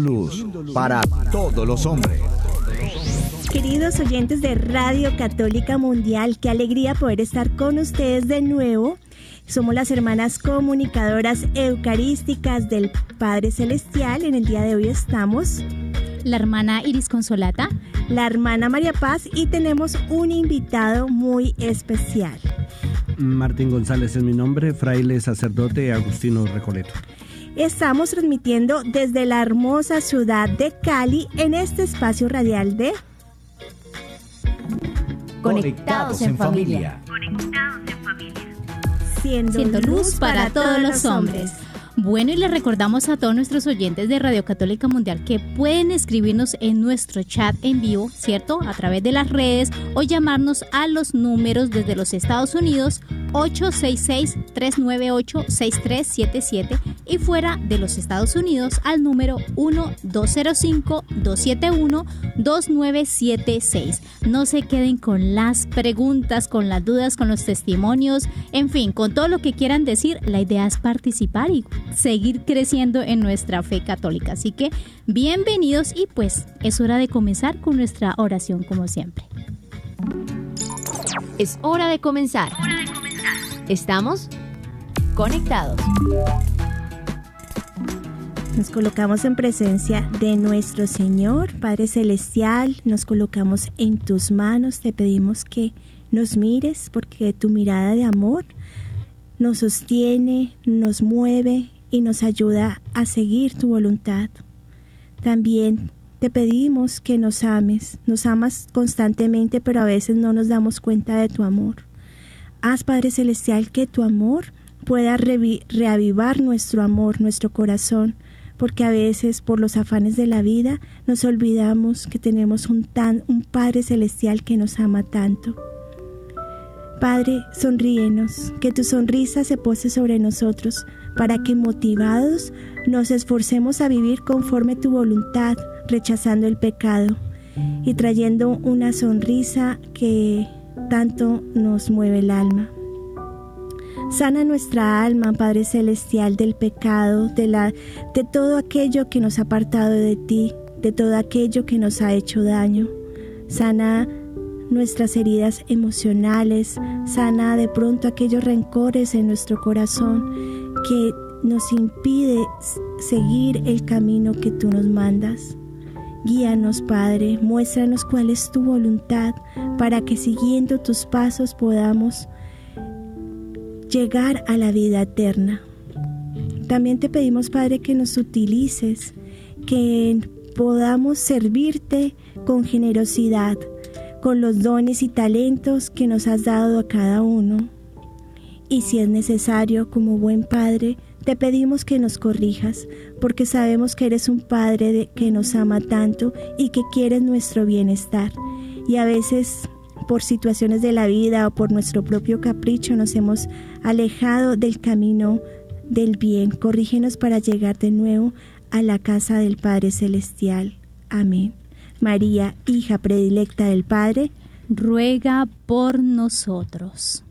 Luz para todos los hombres. Queridos oyentes de Radio Católica Mundial, qué alegría poder estar con ustedes de nuevo. Somos las hermanas comunicadoras eucarísticas del Padre Celestial. En el día de hoy estamos la hermana Iris Consolata, la hermana María Paz y tenemos un invitado muy especial. Martín González es mi nombre, fraile sacerdote Agustino Recoleto. Estamos transmitiendo desde la hermosa ciudad de Cali en este espacio radial de Conectados en familia. Conectados en familia. Siendo, luz para todos los hombres. Bueno, y les recordamos a todos nuestros oyentes de Radio Católica Mundial que pueden escribirnos en nuestro chat en vivo, ¿cierto? A través de las redes o llamarnos a los números desde los Estados Unidos 866-398-6377 y fuera de los Estados Unidos al número 1205-271-2976. No se queden con las preguntas, con las dudas, con los testimonios, en fin, con todo lo que quieran decir. La idea es participar y seguir creciendo en nuestra fe católica. Así que bienvenidos y pues es hora de comenzar con nuestra oración como siempre. Es hora de comenzar. Estamos conectados. Nos colocamos en presencia de nuestro Señor, Padre Celestial, nos colocamos en tus manos, te pedimos que nos mires porque tu mirada de amor nos sostiene, nos mueve y nos ayuda a seguir tu voluntad. También te pedimos que nos ames, nos amas constantemente, pero a veces no nos damos cuenta de tu amor. Haz, Padre Celestial, que tu amor pueda reavivar nuestro amor, nuestro corazón, porque a veces por los afanes de la vida nos olvidamos que tenemos un, tan, un Padre Celestial que nos ama tanto. Padre, sonríenos, que tu sonrisa se pose sobre nosotros, para que motivados nos esforcemos a vivir conforme tu voluntad, rechazando el pecado y trayendo una sonrisa que tanto nos mueve el alma. Sana nuestra alma, Padre Celestial, del pecado, de, la, de todo aquello que nos ha apartado de ti, de todo aquello que nos ha hecho daño. Sana nuestras heridas emocionales, sana de pronto aquellos rencores en nuestro corazón que nos impide seguir el camino que tú nos mandas. Guíanos, Padre, muéstranos cuál es tu voluntad para que siguiendo tus pasos podamos llegar a la vida eterna. También te pedimos, Padre, que nos utilices, que podamos servirte con generosidad, con los dones y talentos que nos has dado a cada uno. Y si es necesario, como buen Padre, te pedimos que nos corrijas, porque sabemos que eres un Padre que nos ama tanto y que quieres nuestro bienestar. Y a veces por situaciones de la vida o por nuestro propio capricho nos hemos alejado del camino del bien. Corrígenos para llegar de nuevo a la casa del Padre Celestial. Amén. María, hija predilecta del Padre, ruega por nosotros.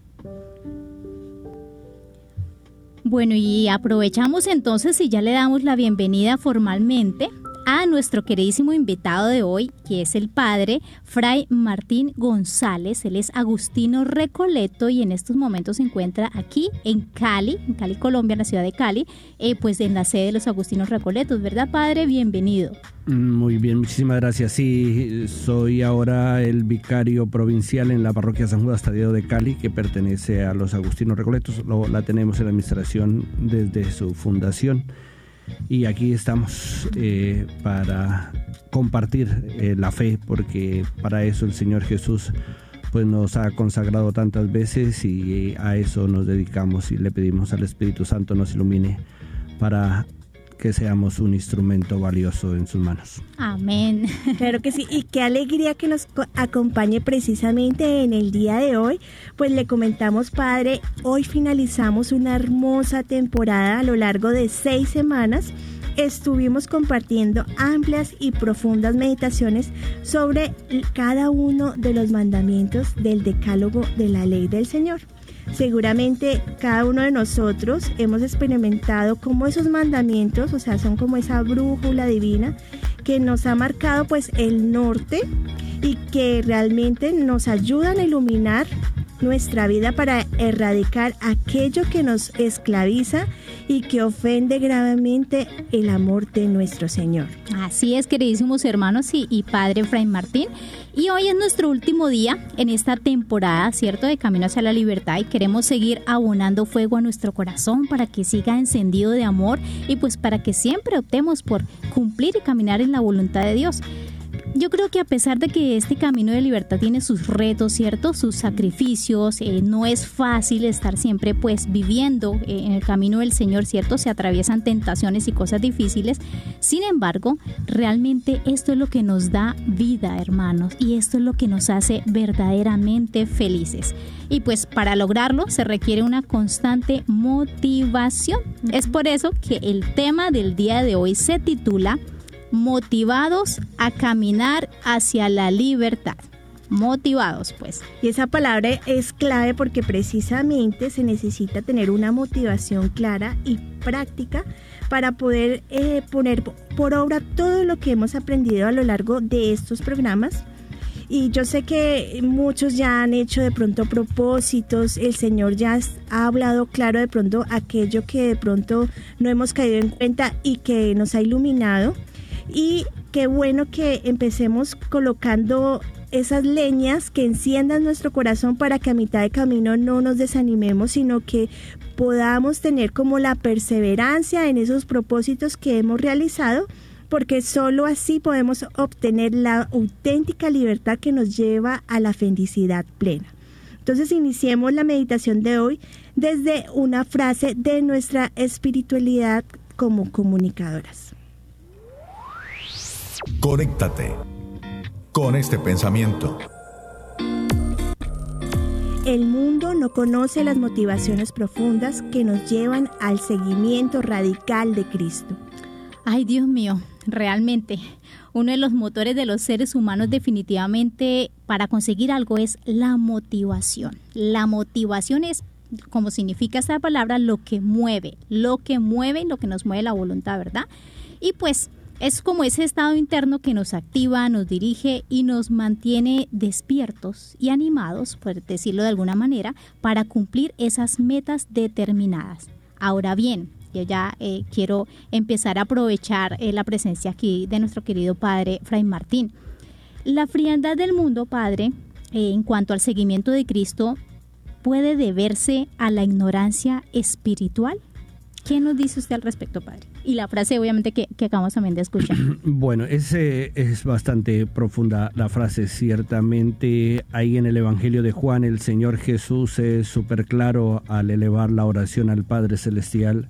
Bueno, y aprovechamos entonces y ya le damos la bienvenida formalmente a nuestro queridísimo invitado de hoy, que es el padre Fray Martín González. Él es Agustino Recoleto y en estos momentos se encuentra aquí en Cali, en Cali, Colombia, en la ciudad de Cali, eh, pues en la sede de los Agustinos Recoletos, ¿verdad, padre? Bienvenido. Muy bien, muchísimas gracias. Sí, soy ahora el vicario provincial en la parroquia San Judas Tadeo de Cali, que pertenece a los Agustinos Recoletos. Lo, la tenemos en la administración desde su fundación y aquí estamos eh, para compartir eh, la fe, porque para eso el Señor Jesús pues nos ha consagrado tantas veces y a eso nos dedicamos y le pedimos al Espíritu Santo nos ilumine para que seamos un instrumento valioso en sus manos. Amén. Claro que sí, y qué alegría que nos acompañe precisamente en el día de hoy. Pues le comentamos, Padre, hoy finalizamos una hermosa temporada a lo largo de seis semanas estuvimos compartiendo amplias y profundas meditaciones sobre cada uno de los mandamientos del decálogo de la ley del Señor. Seguramente cada uno de nosotros hemos experimentado cómo esos mandamientos, o sea, son como esa brújula divina que nos ha marcado pues el norte y que realmente nos ayudan a iluminar nuestra vida para erradicar aquello que nos esclaviza y que ofende gravemente el amor de nuestro Señor. Así es, queridísimos hermanos y, Padre Fray Martín. Y hoy es nuestro último día en esta temporada, ¿cierto? De Camino hacia la Libertad y queremos seguir abonando fuego a nuestro corazón para que siga encendido de amor y pues para que siempre optemos por cumplir y caminar en la voluntad de Dios yo creo que a pesar de que este camino de libertad tiene sus retos, ¿cierto? Sus sacrificios, eh, no es fácil estar siempre pues viviendo eh, en el camino del Señor, ¿cierto? Se atraviesan tentaciones y cosas difíciles. Sin embargo, realmente esto es lo que nos da vida, hermanos, y esto es lo que nos hace verdaderamente felices. Y pues para lograrlo se requiere una constante motivación. Es por eso que el tema del día de hoy se titula motivados a caminar hacia la libertad. Motivados, pues. Y esa palabra es clave porque precisamente se necesita tener una motivación clara y práctica para poder eh, poner por obra todo lo que hemos aprendido a lo largo de estos programas. Y yo sé que muchos ya han hecho de pronto propósitos, el Señor ya ha hablado claro de pronto aquello que de pronto no hemos caído en cuenta y que nos ha iluminado y qué bueno que empecemos colocando esas leñas que enciendan nuestro corazón para que a mitad de camino no nos desanimemos, sino que podamos tener como la perseverancia en esos propósitos que hemos realizado, porque solo así podemos obtener la auténtica libertad que nos lleva a la felicidad plena. Entonces iniciemos la meditación de hoy desde una frase de nuestra espiritualidad como comunicadoras. Conéctate con este pensamiento. El mundo no conoce las motivaciones profundas que nos llevan al seguimiento radical de Cristo. Ay, Dios mío, realmente, uno de los motores de los seres humanos definitivamente para conseguir algo es la motivación. La motivación es, como significa esta palabra, lo que mueve, lo que mueve, lo que nos mueve la voluntad, ¿verdad? Y pues es como ese estado interno que nos activa, nos dirige y nos mantiene despiertos y animados, por decirlo de alguna manera, para cumplir esas metas determinadas. Ahora bien, yo ya eh, quiero empezar a aprovechar eh, la presencia aquí de nuestro querido padre Fray Martín. La frialdad del mundo, padre, eh, en cuanto al seguimiento de Cristo, puede deberse a la ignorancia espiritual. ¿Qué nos dice usted al respecto, padre? Y la frase, obviamente, que, acabamos también de escuchar. Bueno, ese es bastante profunda la frase. Ciertamente, ahí en el Evangelio de Juan, el Señor Jesús es súper claro al elevar la oración al Padre Celestial.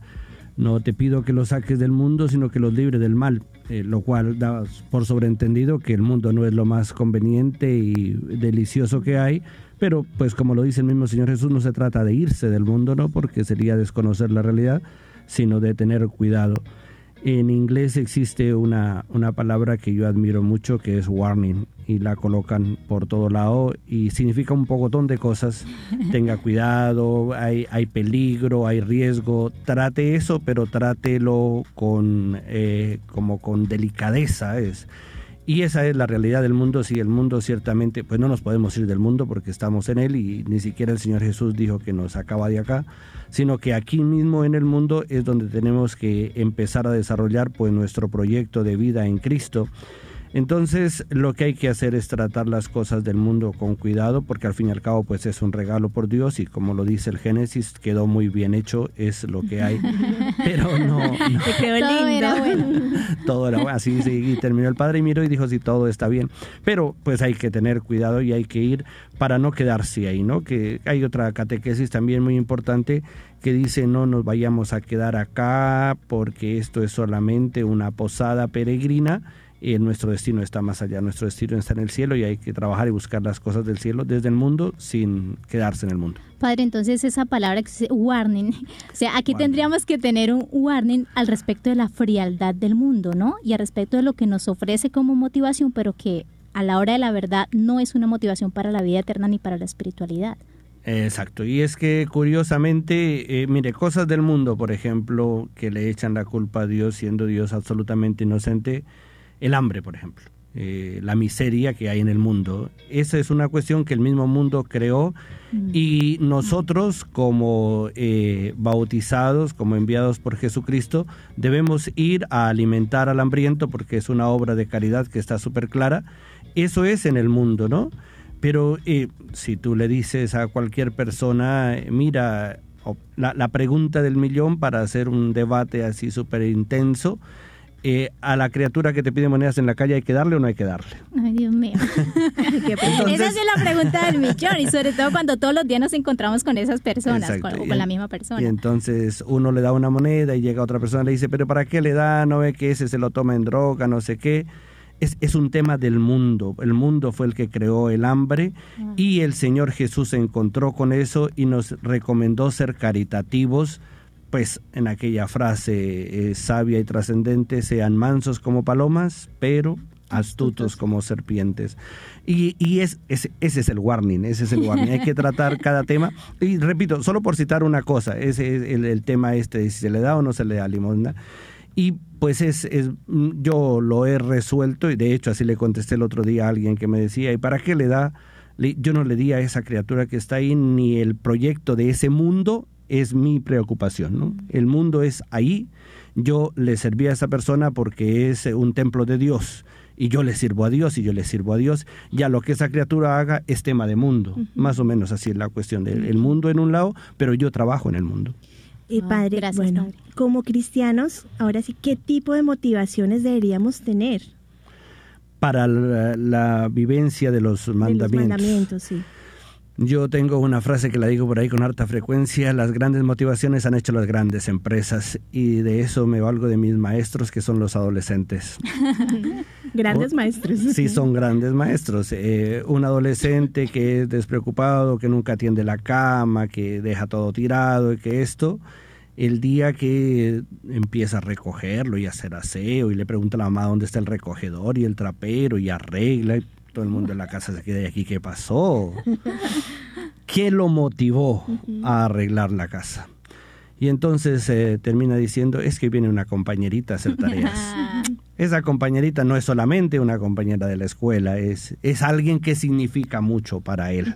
No te pido que lo saques del mundo, sino que los libre del mal, eh, lo cual da por sobreentendido que el mundo no es lo más conveniente y delicioso que hay, pero pues como lo dice el mismo Señor Jesús, no se trata de irse del mundo, ¿no? Porque sería desconocer la realidad, sino de tener cuidado. En inglés existe una, una palabra que yo admiro mucho que es warning y la colocan por todo lado y significa un pocotón de cosas. Tenga cuidado, hay, hay peligro, hay riesgo. Trate eso, pero trátelo con, eh, como con delicadeza. Es, y esa es la realidad del mundo. Si el mundo ciertamente, pues no nos podemos ir del mundo porque estamos en él y ni siquiera el Señor Jesús dijo que nos acaba de acá, sino que aquí mismo en el mundo es donde tenemos que empezar a desarrollar pues nuestro proyecto de vida en Cristo. Entonces, lo que hay que hacer es tratar las cosas del mundo con cuidado, porque al fin y al cabo, pues es un regalo por Dios y como lo dice el Génesis, quedó muy bien hecho, es lo que hay. Pero no, no. todo era bueno. todo era bueno. Así sí, y terminó el padre y miró y dijo, sí, todo está bien. Pero pues hay que tener cuidado y hay que ir para no quedarse ahí, ¿no? Que hay otra catequesis también muy importante que dice no nos vayamos a quedar acá porque esto es solamente una posada peregrina y nuestro destino está más allá, nuestro destino está en el cielo y hay que trabajar y buscar las cosas del cielo desde el mundo sin quedarse en el mundo. Padre, entonces esa palabra que dice warning, o sea, aquí tendríamos que tener un warning al respecto de la frialdad del mundo, ¿no? Y al respecto de lo que nos ofrece como motivación, pero que a la hora de la verdad no es una motivación para la vida eterna ni para la espiritualidad. Exacto, y es que curiosamente, eh, mire, cosas del mundo, por ejemplo, que le echan la culpa a Dios siendo Dios absolutamente inocente, el hambre, por ejemplo, eh, la miseria que hay en el mundo. Esa es una cuestión que el mismo mundo creó mm. y nosotros como eh, bautizados, como enviados por Jesucristo, debemos ir a alimentar al hambriento porque es una obra de caridad que está súper clara. Eso es en el mundo, ¿no? Pero eh, si tú le dices a cualquier persona, mira, la, la pregunta del millón para hacer un debate así súper intenso, eh, a la criatura que te pide monedas en la calle hay que darle o no hay que darle. Ay, Dios mío. Esa es la pregunta del millón y sobre todo cuando todos los días nos encontramos con esas personas con, o con la misma persona. Y entonces uno le da una moneda y llega otra persona y le dice, pero ¿para qué le da? No ve que ese se lo toma en droga, no sé qué. Es, es, un tema del mundo. El mundo fue el que creó el hambre ah. y el Señor Jesús se encontró con eso y nos recomendó ser caritativos pues en aquella frase eh, sabia y trascendente, sean mansos como palomas, pero astutos como serpientes. Y, y es, ese es el warning, ese es el warning. Hay que tratar cada tema. Y repito, solo por citar una cosa, ese es el, tema este, si se le da o no se le da limosna. Y pues es, es, yo lo he resuelto y de hecho así le contesté el otro día a alguien que me decía, ¿y para qué le da? Yo no le di a esa criatura que está ahí ni el proyecto de ese mundo es mi preocupación. ¿no? El mundo es ahí, yo le serví a esa persona porque es un templo de Dios y yo le sirvo a Dios y yo le sirvo a Dios, ya lo que esa criatura haga es tema de mundo, más o menos así es la cuestión del mundo en un lado, pero yo trabajo en el mundo. Y eh, padre, bueno, como cristianos, ahora sí, ¿qué tipo de motivaciones deberíamos tener? Para la, vivencia de los mandamientos. De los mandamientos, sí. Yo tengo una frase que la digo por ahí con harta frecuencia, las grandes motivaciones han hecho las grandes empresas y de eso me valgo de mis maestros que son los adolescentes. grandes maestros. Sí, son grandes maestros. Eh, un adolescente que es despreocupado, que nunca atiende la cama, que deja todo tirado y que esto, el día que empieza a recogerlo y a hacer aseo y le pregunta a la mamá dónde está el recogedor y el trapero y arregla todo el mundo en la casa se queda aquí, ¿qué pasó? ¿Qué lo motivó a arreglar la casa? Y entonces eh, termina diciendo, es que viene una compañerita a hacer tareas. Esa compañerita no es solamente una compañera de la escuela, es, es alguien que significa mucho para él.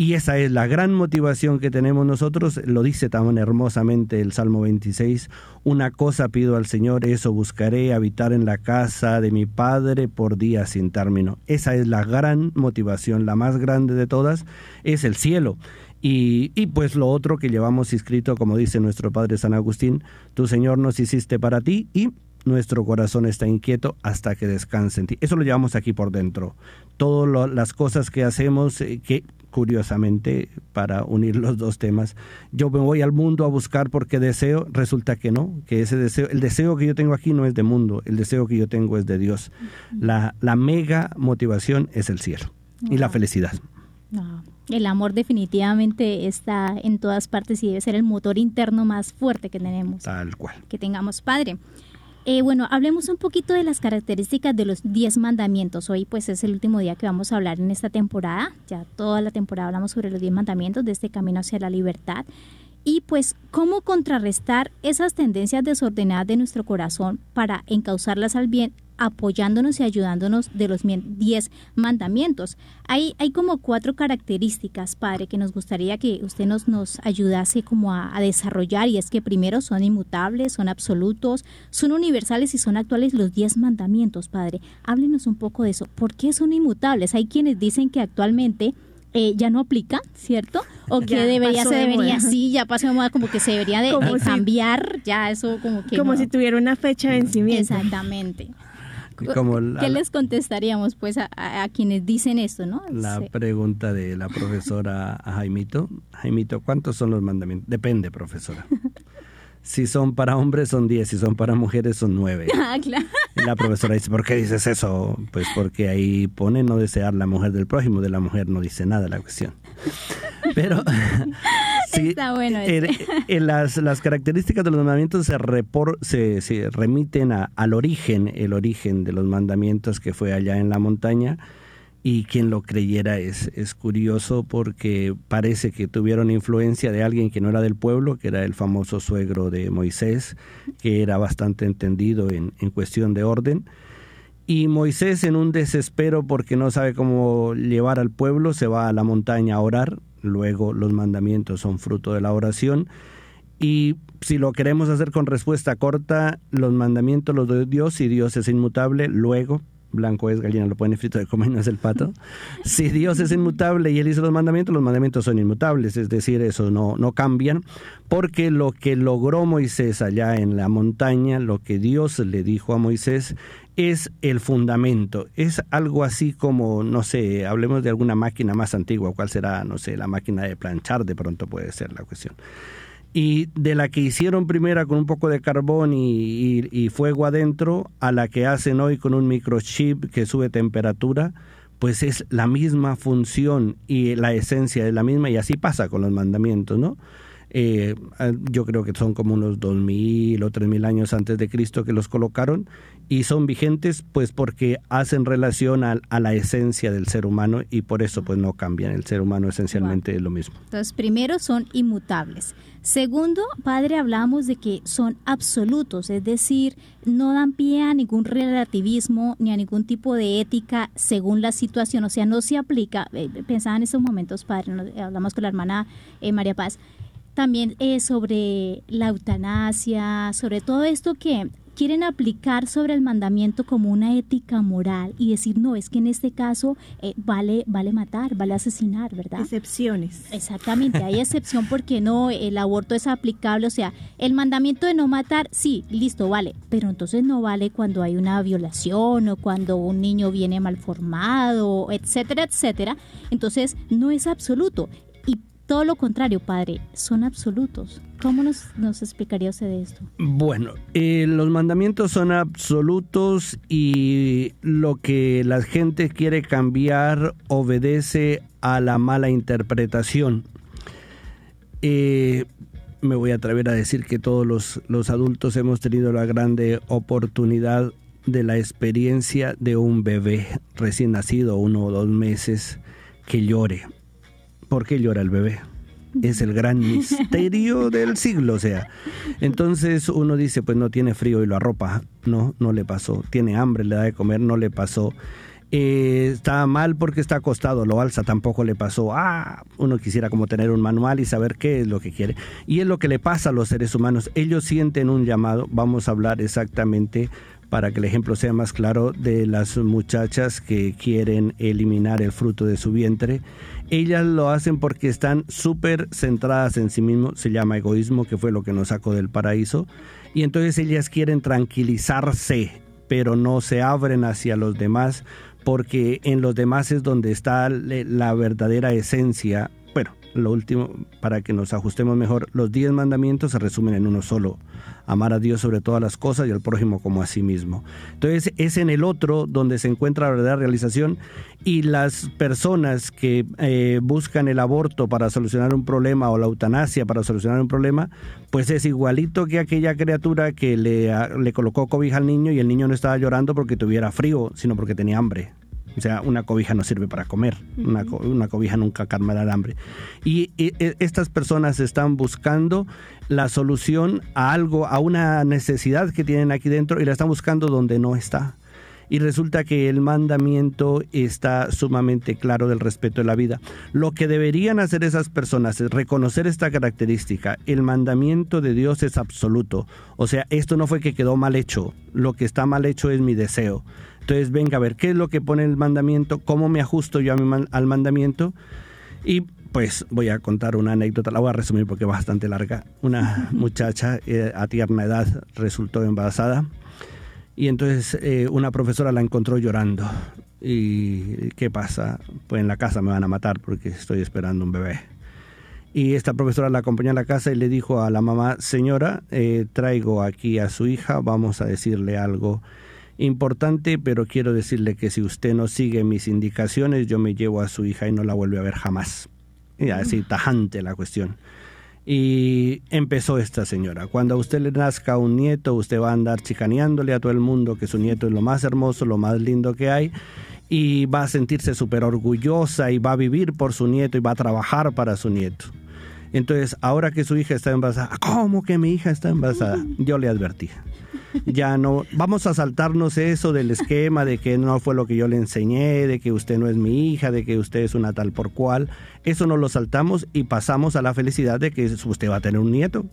Y esa es la gran motivación que tenemos nosotros, lo dice tan hermosamente el Salmo 26, una cosa pido al Señor, eso buscaré, habitar en la casa de mi Padre por días sin término. Esa es la gran motivación, la más grande de todas, es el cielo. Y, y, pues lo otro que llevamos escrito, como dice nuestro Padre San Agustín, tu Señor nos hiciste para ti y nuestro corazón está inquieto hasta que descanse en ti. Eso lo llevamos aquí por dentro. Todas las cosas que hacemos, eh, que curiosamente, para unir los dos temas, yo me voy al mundo a buscar porque deseo, resulta que no, que ese deseo, el deseo que yo tengo aquí no es de mundo, el deseo que yo tengo es de Dios. La, la mega motivación es el cielo y la felicidad. El amor definitivamente está en todas partes y debe ser el motor interno más fuerte que tenemos. Tal cual. Que tengamos, Padre. Eh, bueno, hablemos un poquito de las características de los 10 mandamientos. Hoy pues es el último día que vamos a hablar en esta temporada. Ya toda la temporada hablamos sobre los 10 mandamientos de este camino hacia la libertad. Y pues cómo contrarrestar esas tendencias desordenadas de nuestro corazón para encauzarlas al bien apoyándonos y ayudándonos de los 10 mandamientos. Hay, hay como cuatro características, Padre, que nos gustaría que usted nos, nos ayudase como a, a desarrollar y es que primero son inmutables, son absolutos, son universales y son actuales los 10 mandamientos, Padre. Háblenos un poco de eso. ¿Por qué son inmutables? Hay quienes dicen que actualmente eh, ya no aplica, ¿cierto? O que debería, se debería, sí, ya pasó de moda, como que se debería de, cambiar, ya eso como que... Como si tuviera una fecha de vencimiento. Exactamente. ¿Qué les contestaríamos pues a, quienes dicen esto, no? La pregunta de la profesora a Jaimito. Jaimito, ¿cuántos son los mandamientos? Depende, profesora. Si son para hombres son 10, si son para mujeres son 9. Ah, claro. La profesora dice, ¿por qué dices eso? Pues porque ahí pone no desear la mujer del prójimo, de la mujer no dice nada la cuestión. Pero sí, Está bueno las, las, características de los mandamientos se, repor, se, se remiten a, al origen, el origen de los mandamientos que fue allá en la montaña y quien lo creyera es, es curioso porque parece que tuvieron influencia de alguien que no era del pueblo, que era el famoso suegro de Moisés, que era bastante entendido en, en cuestión de orden. Y Moisés en un desespero porque no sabe cómo llevar al pueblo, se va a la montaña a orar, luego los mandamientos son fruto de la oración. Y si lo queremos hacer con respuesta corta, los mandamientos los de Dios y Dios es inmutable, luego blanco es gallina, lo pueden frito de comer, no es el pato. Si Dios es inmutable y Él hizo los mandamientos, los mandamientos son inmutables, es decir, eso no, no cambian, porque lo que logró Moisés allá en la montaña, lo que Dios le dijo a Moisés, es el fundamento. Es algo así como, no sé, hablemos de alguna máquina más antigua, ¿cuál será? No sé, la máquina de planchar de pronto puede ser la cuestión y de la que hicieron primera con un poco de carbón y, fuego adentro a la que hacen hoy con un microchip que sube temperatura, pues es la misma función y la esencia es la misma y así pasa con los mandamientos, ¿no? Eh, yo creo que son como unos dos mil o tres mil años antes de Cristo que los colocaron y son vigentes pues porque hacen relación a, la esencia del ser humano y por eso pues no cambian. El ser humano esencialmente es lo mismo. Entonces, primero son inmutables. Segundo, padre, hablamos de que son absolutos, es decir, no dan pie a ningún relativismo ni a ningún tipo de ética según la situación, o sea, no se aplica. Eh, pensaba en esos momentos, padre, hablamos con la hermana eh, María Paz, también eh, sobre la eutanasia, sobre todo esto que quieren aplicar sobre el mandamiento como una ética moral y decir, no, es que en este caso eh, vale, vale matar, vale asesinar, ¿verdad? Excepciones. Exactamente, hay excepción porque no, el aborto es aplicable, o sea, el mandamiento de no matar, sí, listo, vale, pero entonces no vale cuando hay una violación o cuando un niño viene malformado, etcétera, etcétera. Entonces, no es absoluto. Todo lo contrario, padre, son absolutos. ¿Cómo nos, nos explicaría usted esto? Bueno, eh, los mandamientos son absolutos y lo que la gente quiere cambiar obedece a la mala interpretación. Eh, me voy a atrever a decir que todos los, los adultos hemos tenido la grande oportunidad de la experiencia de un bebé recién nacido, uno o dos meses, que llore ¿Por qué llora el bebé? Es el gran misterio del siglo, o sea. Entonces uno dice, pues no tiene frío y lo arropa. No, no le pasó. Tiene hambre, le da de comer, no le pasó. Eh, está mal porque está acostado, lo alza, tampoco le pasó. Ah, uno quisiera como tener un manual y saber qué es lo que quiere. Y es lo que le pasa a los seres humanos. Ellos sienten un llamado, vamos a hablar exactamente para que el ejemplo sea más claro de las muchachas que quieren eliminar el fruto de su vientre. Ellas lo hacen porque están súper centradas en sí mismos, se llama egoísmo, que fue lo que nos sacó del paraíso, y entonces ellas quieren tranquilizarse, pero no se abren hacia los demás, porque en los demás es donde está la verdadera esencia. Bueno, lo último, para que nos ajustemos mejor, los diez mandamientos se resumen en uno solo amar a Dios sobre todas las cosas y al prójimo como a sí mismo. Entonces es en el otro donde se encuentra la verdadera realización y las personas que eh, buscan el aborto para solucionar un problema o la eutanasia para solucionar un problema, pues es igualito que aquella criatura que le, le colocó cobija al niño y el niño no estaba llorando porque tuviera frío, sino porque tenía hambre. O sea, una cobija no sirve para comer, una, cobija nunca calmará el hambre. Y, y, estas personas están buscando la solución a algo, a una necesidad que tienen aquí dentro y la están buscando donde no está. y resulta que el mandamiento está sumamente claro del respeto de la vida. Lo que deberían hacer esas personas es reconocer esta característica. El mandamiento de Dios es absoluto. O sea, esto no fue que quedó mal hecho. Lo que está mal hecho es mi deseo. Entonces, venga a ver, ¿qué es lo que pone el mandamiento? ¿Cómo me ajusto yo al mandamiento? Y pues voy a contar una anécdota, la voy a resumir porque es bastante larga. Una muchacha eh, a tierna edad resultó embarazada y entonces eh, una profesora la encontró llorando. ¿Y qué pasa? Pues en la casa me van a matar porque estoy esperando un bebé. Y esta profesora la acompañó a la casa y le dijo a la mamá, señora, eh, traigo aquí a su hija, vamos a decirle algo importante, pero quiero decirle que si usted no sigue mis indicaciones, yo me llevo a su hija y no la vuelve a ver jamás. Y así tajante la cuestión. Y empezó esta señora. Cuando a usted le nazca un nieto, usted va a andar chicaneándole a todo el mundo que su nieto es lo más hermoso, lo más lindo que hay. Y va a sentirse súper orgullosa y va a vivir por su nieto y va a trabajar para su nieto. Entonces, ahora que su hija está embarazada, ¿cómo que mi hija está embarazada? Yo le advertí ya no, vamos a saltarnos eso del esquema de que no fue lo que yo le enseñé, de que usted no es mi hija, de que usted es una tal por cual. Eso no lo saltamos y pasamos a la felicidad de que usted va a tener un nieto.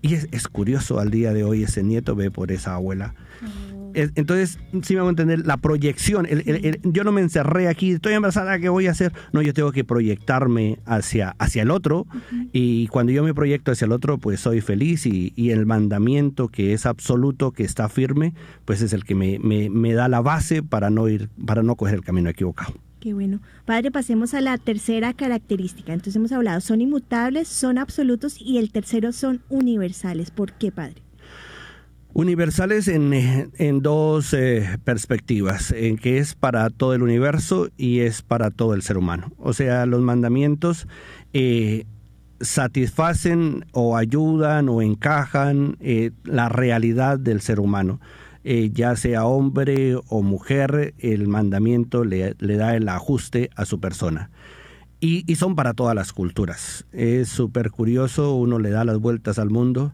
Y es, curioso al día de hoy ese nieto ve por esa abuela. Entonces, sí me voy a entender, la proyección, yo no me encerré aquí, estoy embarazada, ¿qué voy a hacer? No, yo tengo que proyectarme hacia, hacia el otro y cuando yo me proyecto hacia el otro, pues soy feliz y, el mandamiento que es absoluto, que está firme, pues es el que me, me, da la base para no ir, para no coger el camino equivocado. Qué bueno. Padre, pasemos a la tercera característica. Entonces hemos hablado, son inmutables, son absolutos y el tercero son universales. ¿Por qué, Padre? Universales en, dos eh, perspectivas, en que es para todo el universo y es para todo el ser humano. O sea, los mandamientos eh, satisfacen o ayudan o encajan eh, la realidad del ser humano. ya sea hombre o mujer, el mandamiento le, le da el ajuste a su persona. Y, y son para todas las culturas. Es súper curioso, uno le da las vueltas al mundo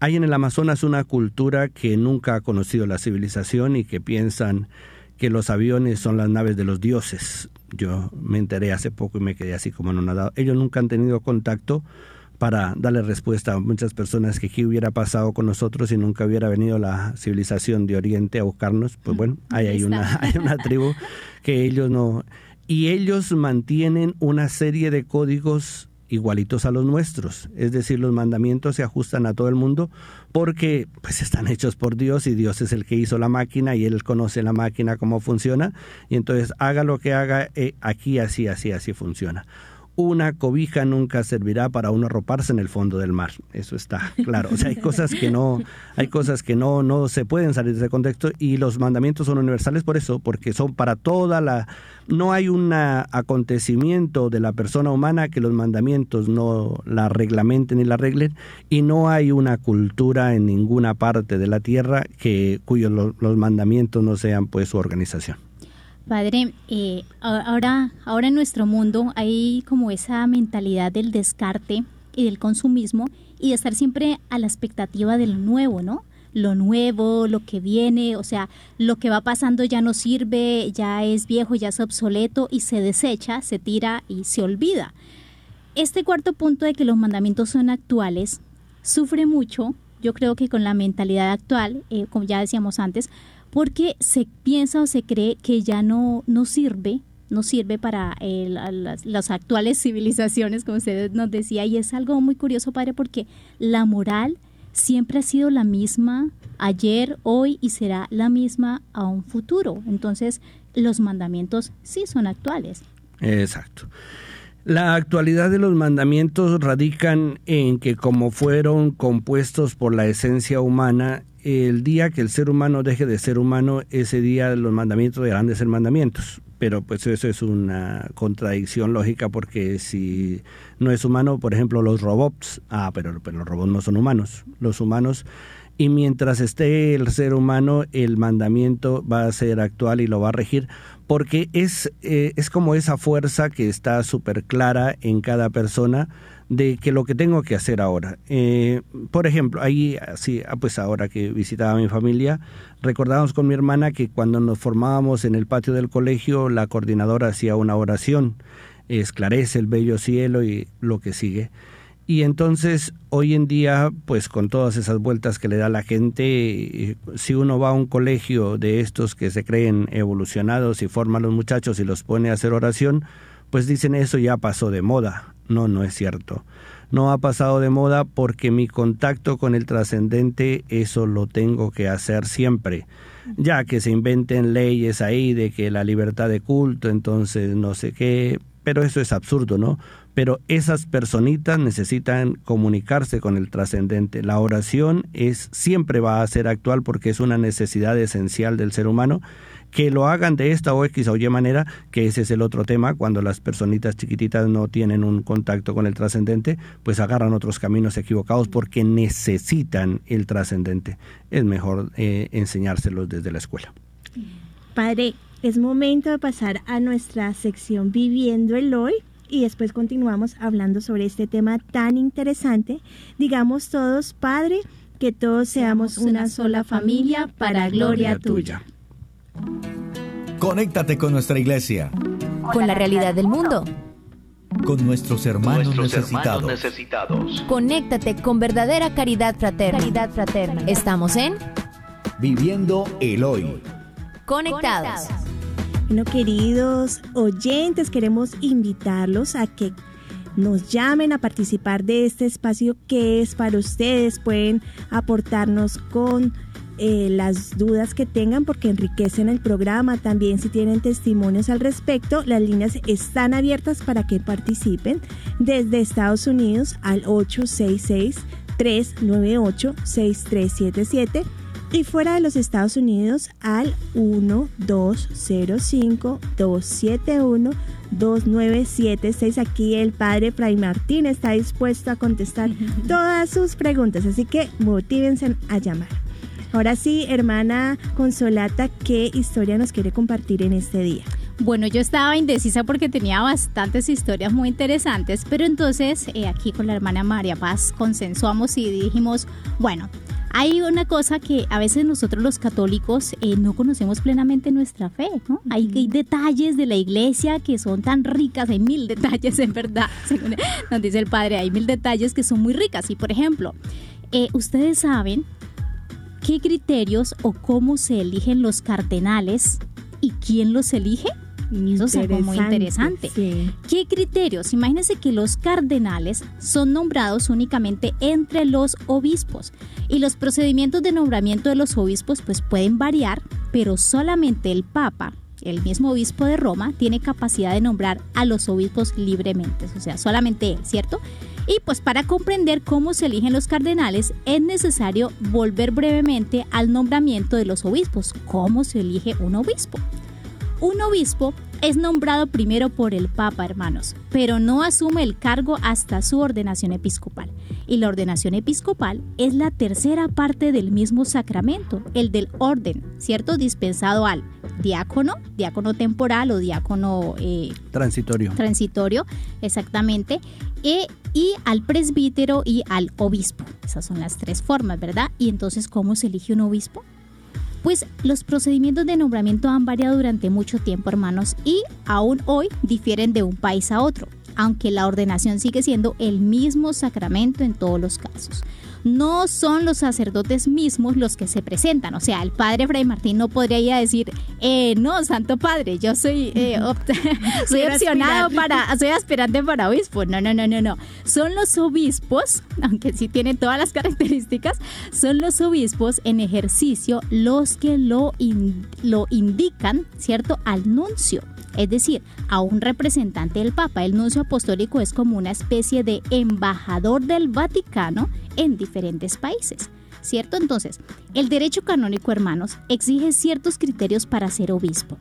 hay en el Amazonas una cultura que nunca ha conocido la civilización y que piensan que los aviones son las naves de los dioses. Yo me enteré hace poco y me quedé así como no nada. Ellos nunca han tenido contacto para darle respuesta a muchas personas que qué hubiera pasado con nosotros si nunca hubiera venido la civilización de Oriente a buscarnos. Pues bueno, ahí hay una, hay una tribu que ellos no... Y ellos mantienen una serie de códigos igualitos a los nuestros. Es decir, los mandamientos se ajustan a todo el mundo porque pues están hechos por Dios y Dios es el que hizo la máquina y él conoce la máquina cómo funciona y entonces haga lo que haga, eh, aquí así, así, así funciona una cobija nunca servirá para uno arroparse en el fondo del mar. Eso está claro. O sea, hay cosas que no, hay cosas que no, no se pueden salir de ese contexto y los mandamientos son universales por eso, porque son para toda la, no hay un acontecimiento de la persona humana que los mandamientos no la reglamenten ni la arreglen y no hay una cultura en ninguna parte de la tierra que cuyos los mandamientos no sean pues su organización. Padre, eh, ahora, ahora en nuestro mundo hay como esa mentalidad del descarte y del consumismo y de estar siempre a la expectativa de lo nuevo, ¿no? Lo nuevo, lo que viene, o sea, lo que va pasando ya no sirve, ya es viejo, ya es obsoleto y se desecha, se tira y se olvida. Este cuarto punto de que los mandamientos son actuales sufre mucho, yo creo que con la mentalidad actual, eh, como ya decíamos antes, porque se piensa o se cree que ya no, no sirve, no sirve para las, actuales civilizaciones, como usted nos decía, y es algo muy curioso, padre, porque la moral siempre ha sido la misma ayer, hoy y será la misma a un futuro. Entonces, los mandamientos sí son actuales. Exacto. La actualidad de los mandamientos radican en que como fueron compuestos por la esencia humana, el día que el ser humano deje de ser humano, ese día los mandamientos dejarán de ser mandamientos. Pero pues eso es una contradicción lógica porque si no es humano, por ejemplo, los robots, ah, pero, pero los robots no son humanos. Los humanos, y mientras esté el ser humano, el mandamiento va a ser actual y lo va a regir porque es, eh, es como esa fuerza que está súper clara en cada persona de que lo que tengo que hacer ahora. Eh, por ejemplo, ahí, así, ah, pues ahora que visitaba a mi familia, recordamos con mi hermana que cuando nos formábamos en el patio del colegio, la coordinadora hacía una oración, esclarece el bello cielo y lo que sigue. Y entonces, hoy en día, pues con todas esas vueltas que le da la gente, eh, si uno va a un colegio de estos que se creen evolucionados y forman a los muchachos y los pone a hacer oración, pues dicen eso ya pasó de moda. No, no es cierto. No ha pasado de moda porque mi contacto con el trascendente, eso lo tengo que hacer siempre. Ya que se inventen leyes ahí de que la libertad de culto, entonces no sé qué, pero eso es absurdo, ¿no? Pero esas personitas necesitan comunicarse con el trascendente. La oración es siempre va a ser actual porque es una necesidad esencial del ser humano que lo hagan de esta o X o Y manera, que ese es el otro tema, cuando las personitas chiquititas no tienen un contacto con el trascendente, pues agarran otros caminos equivocados porque necesitan el trascendente. Es mejor eh, enseñárselos desde la escuela. Padre, es momento de pasar a nuestra sección Viviendo el Hoy y después continuamos hablando sobre este tema tan interesante. Digamos todos, Padre, que todos seamos una sola familia para gloria tuya. Conéctate con nuestra iglesia. Con la realidad del mundo. Con nuestros hermanos, Nuestros necesitados. hermanos necesitados. Conéctate con verdadera caridad fraterna. Caridad fraterna. Estamos en Viviendo el hoy. Conectados. Bueno, queridos oyentes, queremos invitarlos a que nos llamen a participar de este espacio que es para ustedes. Pueden aportarnos con eh, las dudas que tengan porque enriquecen el programa. También si tienen testimonios al respecto, las líneas están abiertas para que participen desde Estados Unidos al 866-398-6377 y fuera de los Estados Unidos al 1205-271-2976. Aquí el padre Fray Martín está dispuesto a contestar todas sus preguntas, así que motívense a llamar. Ahora sí, hermana Consolata, ¿qué historia nos quiere compartir en este día? Bueno, yo estaba indecisa porque tenía bastantes historias muy interesantes, pero entonces eh, aquí con la hermana María Paz consensuamos y dijimos, bueno, hay una cosa que a veces nosotros los católicos eh, no conocemos plenamente nuestra fe, ¿no? Hay, hay detalles de la iglesia que son tan ricas, hay mil detalles en verdad, según nos dice el padre, hay mil detalles que son muy ricas. Y por ejemplo, eh, ustedes saben qué criterios o cómo se eligen los cardenales y quién los elige. Eso es algo muy interesante. sí. ¿Qué criterios? Imagínense que los cardenales son nombrados únicamente entre los obispos y los procedimientos de nombramiento de los obispos pues pueden variar, pero solamente el Papa, el mismo obispo de Roma, tiene capacidad de nombrar a los obispos libremente, o sea, solamente él, ¿cierto? Y pues para comprender cómo se eligen los cardenales es necesario volver brevemente al nombramiento de los obispos. ¿Cómo se elige un obispo? Un obispo es nombrado primero por el Papa, hermanos, pero no asume el cargo hasta su ordenación episcopal. Y la ordenación episcopal es la tercera parte del mismo sacramento, el del orden, ¿cierto? Dispensado al diácono, diácono temporal o diácono eh, Transitorio. transitorio, exactamente, e- y al presbítero y al obispo. Esas son las tres formas, ¿verdad? Y entonces, ¿cómo se elige un obispo? Pues los procedimientos de nombramiento han variado durante mucho tiempo, hermanos, y aún hoy difieren de un país a otro, aunque la ordenación sigue siendo el mismo sacramento en todos los casos. No son los sacerdotes mismos los que se presentan, o sea, el padre Fray Martín no podría ir a decir, eh, no, Santo Padre, yo soy, eh, soy opcionado para, soy aspirante para obispo. No, no, no, no, no. Son los obispos, aunque sí tienen todas las características, son los obispos en ejercicio los que lo, in- lo indican, ¿cierto? Al nuncio. Es decir, a un representante del Papa. El nuncio apostólico es como una especie de embajador del Vaticano en diferentes países. ¿Cierto? Entonces, el derecho canónico, hermanos, exige ciertos criterios para ser obispo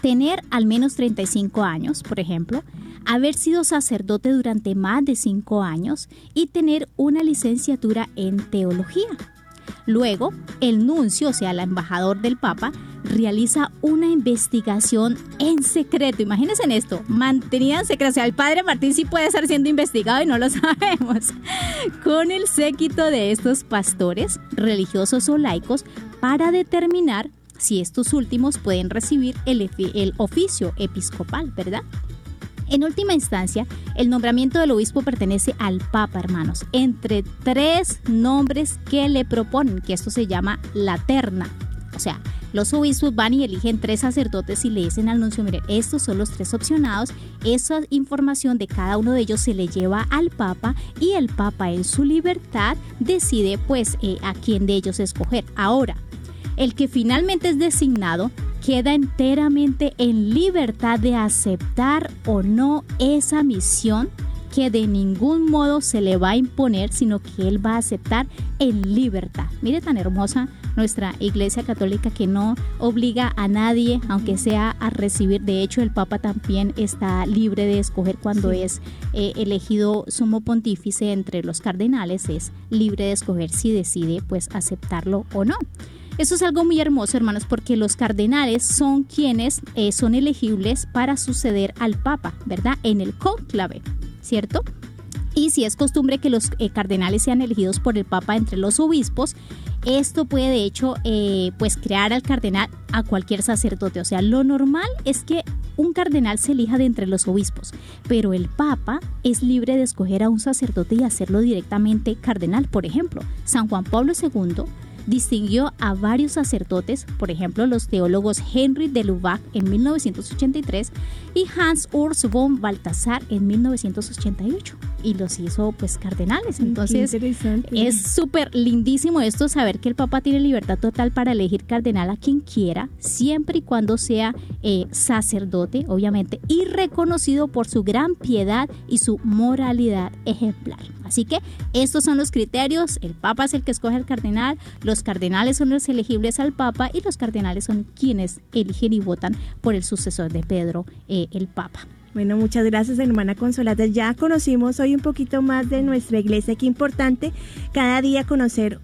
tener al menos 35 años, por ejemplo, haber sido sacerdote durante más de 5 años y tener una licenciatura en teología. Luego, el nuncio, o sea, el embajador del Papa, realiza una investigación en secreto. Imagínense en esto, mantenida en secreto. O sea, el padre Martín sí puede estar siendo investigado y no lo sabemos. Con el séquito de estos pastores, religiosos o laicos, para determinar si estos últimos pueden recibir el, el oficio episcopal, ¿verdad? En última instancia, el nombramiento del obispo pertenece al Papa, hermanos, entre tres nombres que le proponen, que esto se llama la terna. O sea, los obispos van y eligen tres sacerdotes y le dicen al nuncio, mire, estos son los tres opcionados, esa información de cada uno de ellos se le lleva al Papa y el Papa en su libertad decide pues eh, a quién de ellos escoger. Ahora, el que finalmente es designado queda enteramente en libertad de aceptar o no esa misión que de ningún modo se le va a imponer, sino que él va a aceptar en libertad. Mire tan hermosa nuestra Iglesia Católica que no obliga a nadie, aunque sea a recibir. De hecho, el Papa también está libre de escoger cuando es eh, elegido sumo pontífice entre los cardenales, es libre de escoger si decide pues aceptarlo o no. Eso es algo muy hermoso, hermanos, porque los cardenales son quienes eh, son elegibles para suceder al Papa, ¿verdad? En el conclave, ¿cierto? Y si es costumbre que los eh, cardenales sean elegidos por el Papa entre los obispos, esto puede de hecho eh, pues crear al cardenal a cualquier sacerdote. O sea, lo normal es que un cardenal se elija de entre los obispos, pero el Papa es libre de escoger a un sacerdote y hacerlo directamente cardenal. Por ejemplo, San Juan Pablo II distinguió a varios sacerdotes, por ejemplo los teólogos Henry de Lubac en 1983 y Hans Urs von Balthasar en 1988 y los hizo pues cardenales. Entonces es súper lindísimo esto saber que el Papa tiene libertad total para elegir cardenal a quien quiera, siempre y cuando sea eh, sacerdote, obviamente, y reconocido por su gran piedad y su moralidad ejemplar. Así que estos son los criterios, el Papa es el que escoge al cardenal, los cardenales son los elegibles al Papa y los cardenales son quienes eligen y votan por el sucesor de Pedro, eh, el Papa. Bueno, muchas gracias, hermana Consolata. Ya conocimos hoy un poquito más de nuestra iglesia. Qué importante cada día conocer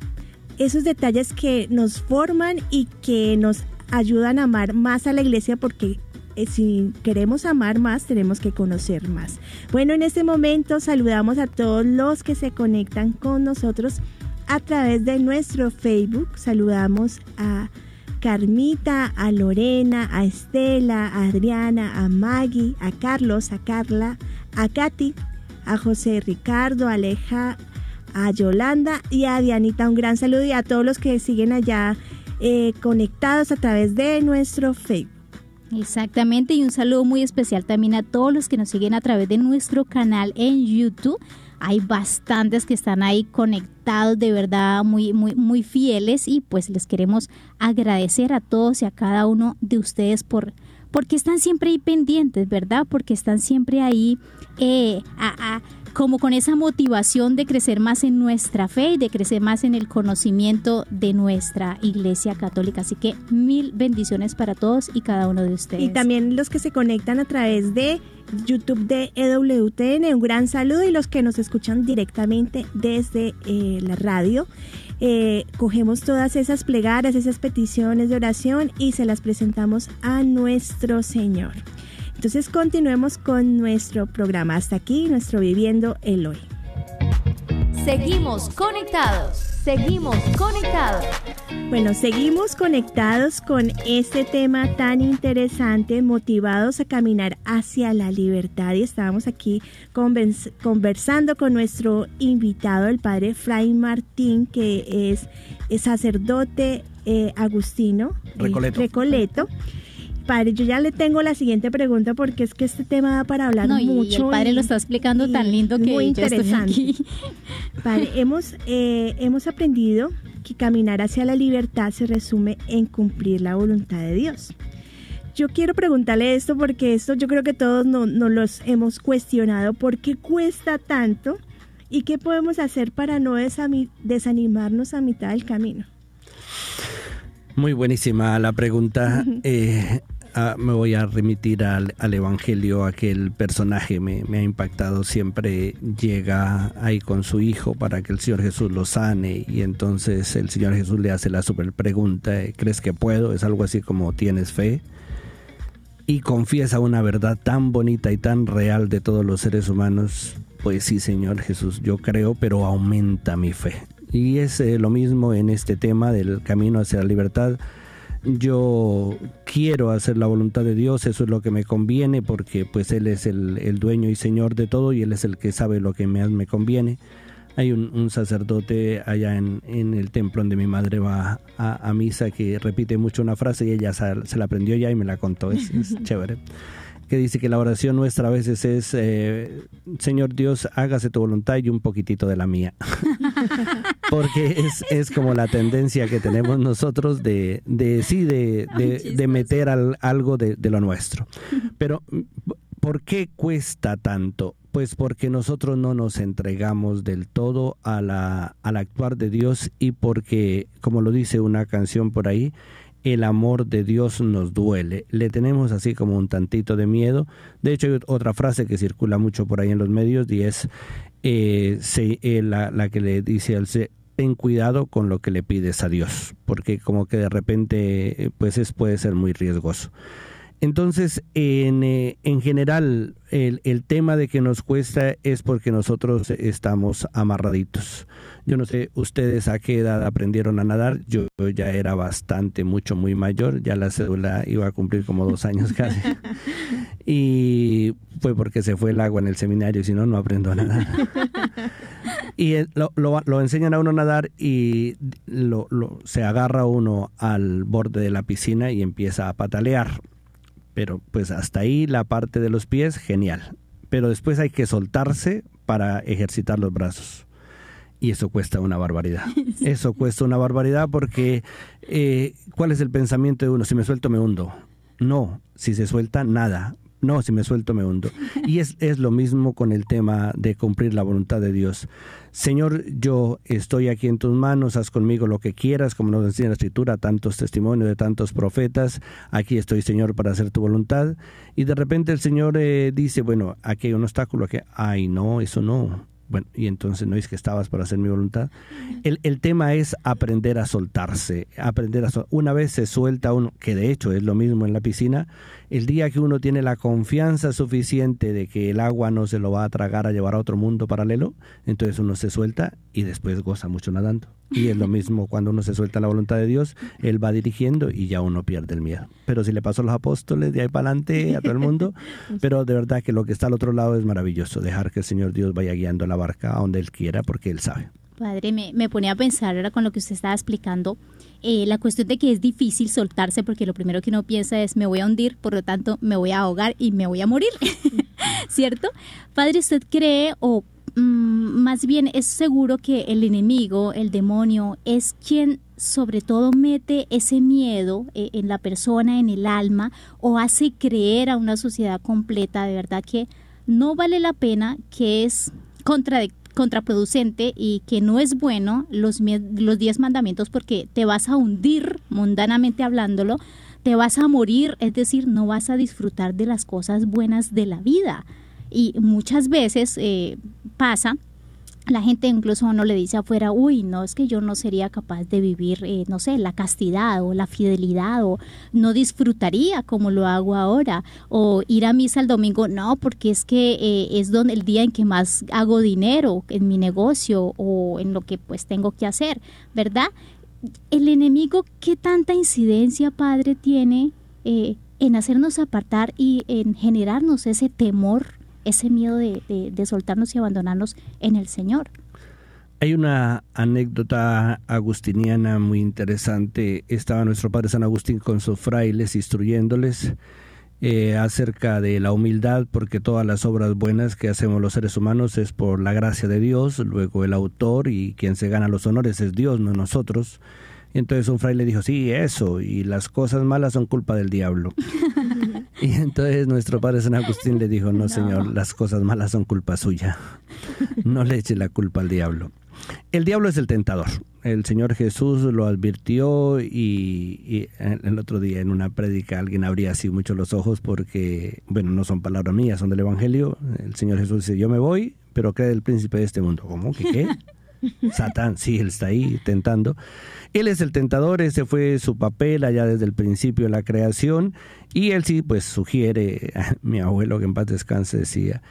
esos detalles que nos forman y que nos ayudan a amar más a la iglesia porque eh, si queremos amar más, tenemos que conocer más. Bueno, en este momento saludamos a todos los que se conectan con nosotros a través de nuestro Facebook. Saludamos a Carmita, a Lorena, a Estela, a Adriana, a Maggie, a Carlos, a Carla, a Katy, a José Ricardo, a Aleja, a Yolanda y a Dianita. Un gran saludo y a todos los que siguen allá eh, conectados a través de nuestro Facebook. Exactamente, y un saludo muy especial también a todos los que nos siguen a través de nuestro canal en YouTube hay bastantes que están ahí conectados de verdad muy muy muy fieles y pues les queremos agradecer a todos y a cada uno de ustedes por porque están siempre ahí pendientes, ¿verdad? Porque están siempre ahí eh, a como con esa motivación de crecer más en nuestra fe y de crecer más en el conocimiento de nuestra Iglesia Católica. Así que mil bendiciones para todos y cada uno de ustedes. Y también los que se conectan a través de YouTube de EWTN, un gran saludo y los que nos escuchan directamente desde eh, la radio. Eh, cogemos todas esas plegarias, esas peticiones de oración y se las presentamos a nuestro Señor. Entonces continuemos con nuestro programa. Hasta aquí, nuestro Viviendo el Hoy. Seguimos conectados, seguimos conectados. Bueno, seguimos conectados con este tema tan interesante, motivados a caminar hacia la libertad. Y estábamos aquí conversando con nuestro invitado, el padre Fray Martín, que es, sacerdote eh, agustino Recoleto. Recoleto Padre, yo ya le tengo la siguiente pregunta porque es que este tema da para hablar mucho. Y el padre lo está explicando tan lindo que muy interesante. Yo Padre, hemos, eh, hemos aprendido que caminar hacia la libertad se resume en cumplir la voluntad de Dios. Yo quiero preguntarle esto porque esto yo creo que todos nos no los hemos cuestionado. ¿Por qué cuesta tanto? ¿Y qué podemos hacer para no desanimarnos a mitad del camino? Muy buenísima la pregunta. ah, me voy a remitir al, al Evangelio, aquel personaje me, me, ha impactado, siempre llega ahí con su hijo para que el Señor Jesús lo sane y entonces el Señor Jesús le hace la super pregunta, ¿crees que puedo? Es algo así como ¿tienes fe? Y confiesa una verdad tan bonita y tan real de todos los seres humanos, pues sí Señor Jesús, yo creo, pero aumenta mi fe. Y es eh, lo mismo en este tema del camino hacia la libertad yo quiero hacer la voluntad de Dios, eso es lo que me conviene porque pues Él es el, dueño y Señor de todo y Él es el que sabe lo que más me conviene. Hay un, sacerdote allá en, el templo donde mi madre va a, misa que repite mucho una frase y ella se, la aprendió ya y me la contó, es, es chévere que dice que la oración nuestra a veces es, eh, Señor Dios, hágase tu voluntad y un poquitito de la mía. Porque es, es, como la tendencia que tenemos nosotros de, de sí, de, de, meter algo de, de lo nuestro. Pero, ¿por qué cuesta tanto? Pues porque nosotros no nos entregamos del todo a la, al actuar de Dios y porque, como lo dice una canción por ahí, el amor de Dios nos duele. Le tenemos así como un tantito de miedo. De hecho, hay otra frase que circula mucho por ahí en los medios y es eh, eh, la, que le dice al ten cuidado con lo que le pides a Dios, porque como que de repente pues es, puede ser muy riesgoso. Entonces, en, eh, en general, el, el, tema de que nos cuesta es porque nosotros estamos amarraditos. Yo no sé ustedes a qué edad aprendieron a nadar. Yo ya era bastante, mucho, muy mayor. Ya la cédula iba a cumplir como dos años casi. Y fue porque se fue el agua en el seminario, y si no, no aprendo a nadar. Y lo, lo, enseñan a uno a nadar y lo, se agarra uno al borde de la piscina y empieza a patalear. Pero pues hasta ahí la parte de los pies, genial. Pero después hay que soltarse para ejercitar los brazos. Y eso cuesta una barbaridad. Eso cuesta una barbaridad porque eh, ¿cuál es el pensamiento de uno? Si me suelto me hundo. No, si se suelta nada. No, si me suelto me hundo. Y es, es lo mismo con el tema de cumplir la voluntad de Dios. Señor, yo estoy aquí en tus manos, haz conmigo lo que quieras, como nos enseña la Escritura, tantos testimonios de tantos profetas. Aquí estoy, Señor, para hacer tu voluntad. Y de repente el Señor eh, dice, bueno, aquí hay un obstáculo, que, ay, no, eso no bueno, y entonces no es que estabas para hacer mi voluntad. El, el tema es aprender a soltarse, aprender a Una vez se suelta uno, que de hecho es lo mismo en la piscina, el día que uno tiene la confianza suficiente de que el agua no se lo va a tragar a llevar a otro mundo paralelo, entonces uno se suelta y después goza mucho nadando. Y es lo mismo cuando uno se suelta la voluntad de Dios, Él va dirigiendo y ya uno pierde el miedo. Pero si le pasó a los apóstoles de ahí para adelante, a todo el mundo, pero de verdad que lo que está al otro lado es maravilloso, dejar que el Señor Dios vaya guiando la barca a donde Él quiera porque Él sabe. Padre, me, me ponía a pensar ahora con lo que usted estaba explicando, eh, la cuestión de que es difícil soltarse porque lo primero que uno piensa es me voy a hundir, por lo tanto me voy a ahogar y me voy a morir, ¿cierto? Padre, ¿usted cree o más bien es seguro que el enemigo, el demonio, es quien sobre todo mete ese miedo eh, en la persona, en el alma, o hace creer a una sociedad completa de verdad que no vale la pena, que es contraproducente y que no es bueno los, los diez mandamientos porque te vas a hundir mundanamente hablándolo, te vas a morir, es decir, no vas a disfrutar de las cosas buenas de la vida. Y muchas veces eh, pasa la gente incluso no le dice afuera, uy, no, es que yo no sería capaz de vivir, eh, no sé, la castidad o la fidelidad o no disfrutaría como lo hago ahora o ir a misa el domingo, no, porque es que eh, es donde el día en que más hago dinero en mi negocio o en lo que pues tengo que hacer, ¿verdad? El enemigo, ¿qué tanta incidencia, Padre, tiene eh, en hacernos apartar y en generarnos ese temor? Ese miedo de, de, soltarnos y abandonarnos en el Señor. Hay una anécdota agustiniana muy interesante. Estaba nuestro Padre San Agustín con sus frailes instruyéndoles eh, acerca de la humildad, porque todas las obras buenas que hacemos los seres humanos es por la gracia de Dios, luego el autor y quien se gana los honores es Dios, no nosotros. entonces un fraile dijo, sí, eso, y las cosas malas son culpa del diablo. Y entonces nuestro padre San Agustín le dijo, no, señor, las cosas malas son culpa suya. No le eche la culpa al diablo. El diablo es el tentador. el Señor Jesús lo advirtió y, el otro día en una prédica alguien abría así mucho los ojos porque, bueno, no son palabras mías, son del Evangelio. El Señor Jesús dice, yo me voy, pero cree el príncipe de este mundo. ¿Cómo? ¿Qué qué? Satán, sí, él está ahí tentando. Él es el tentador, ese fue su papel allá desde el principio de la creación. Y él sí, pues sugiere, mi abuelo que en paz descanse decía,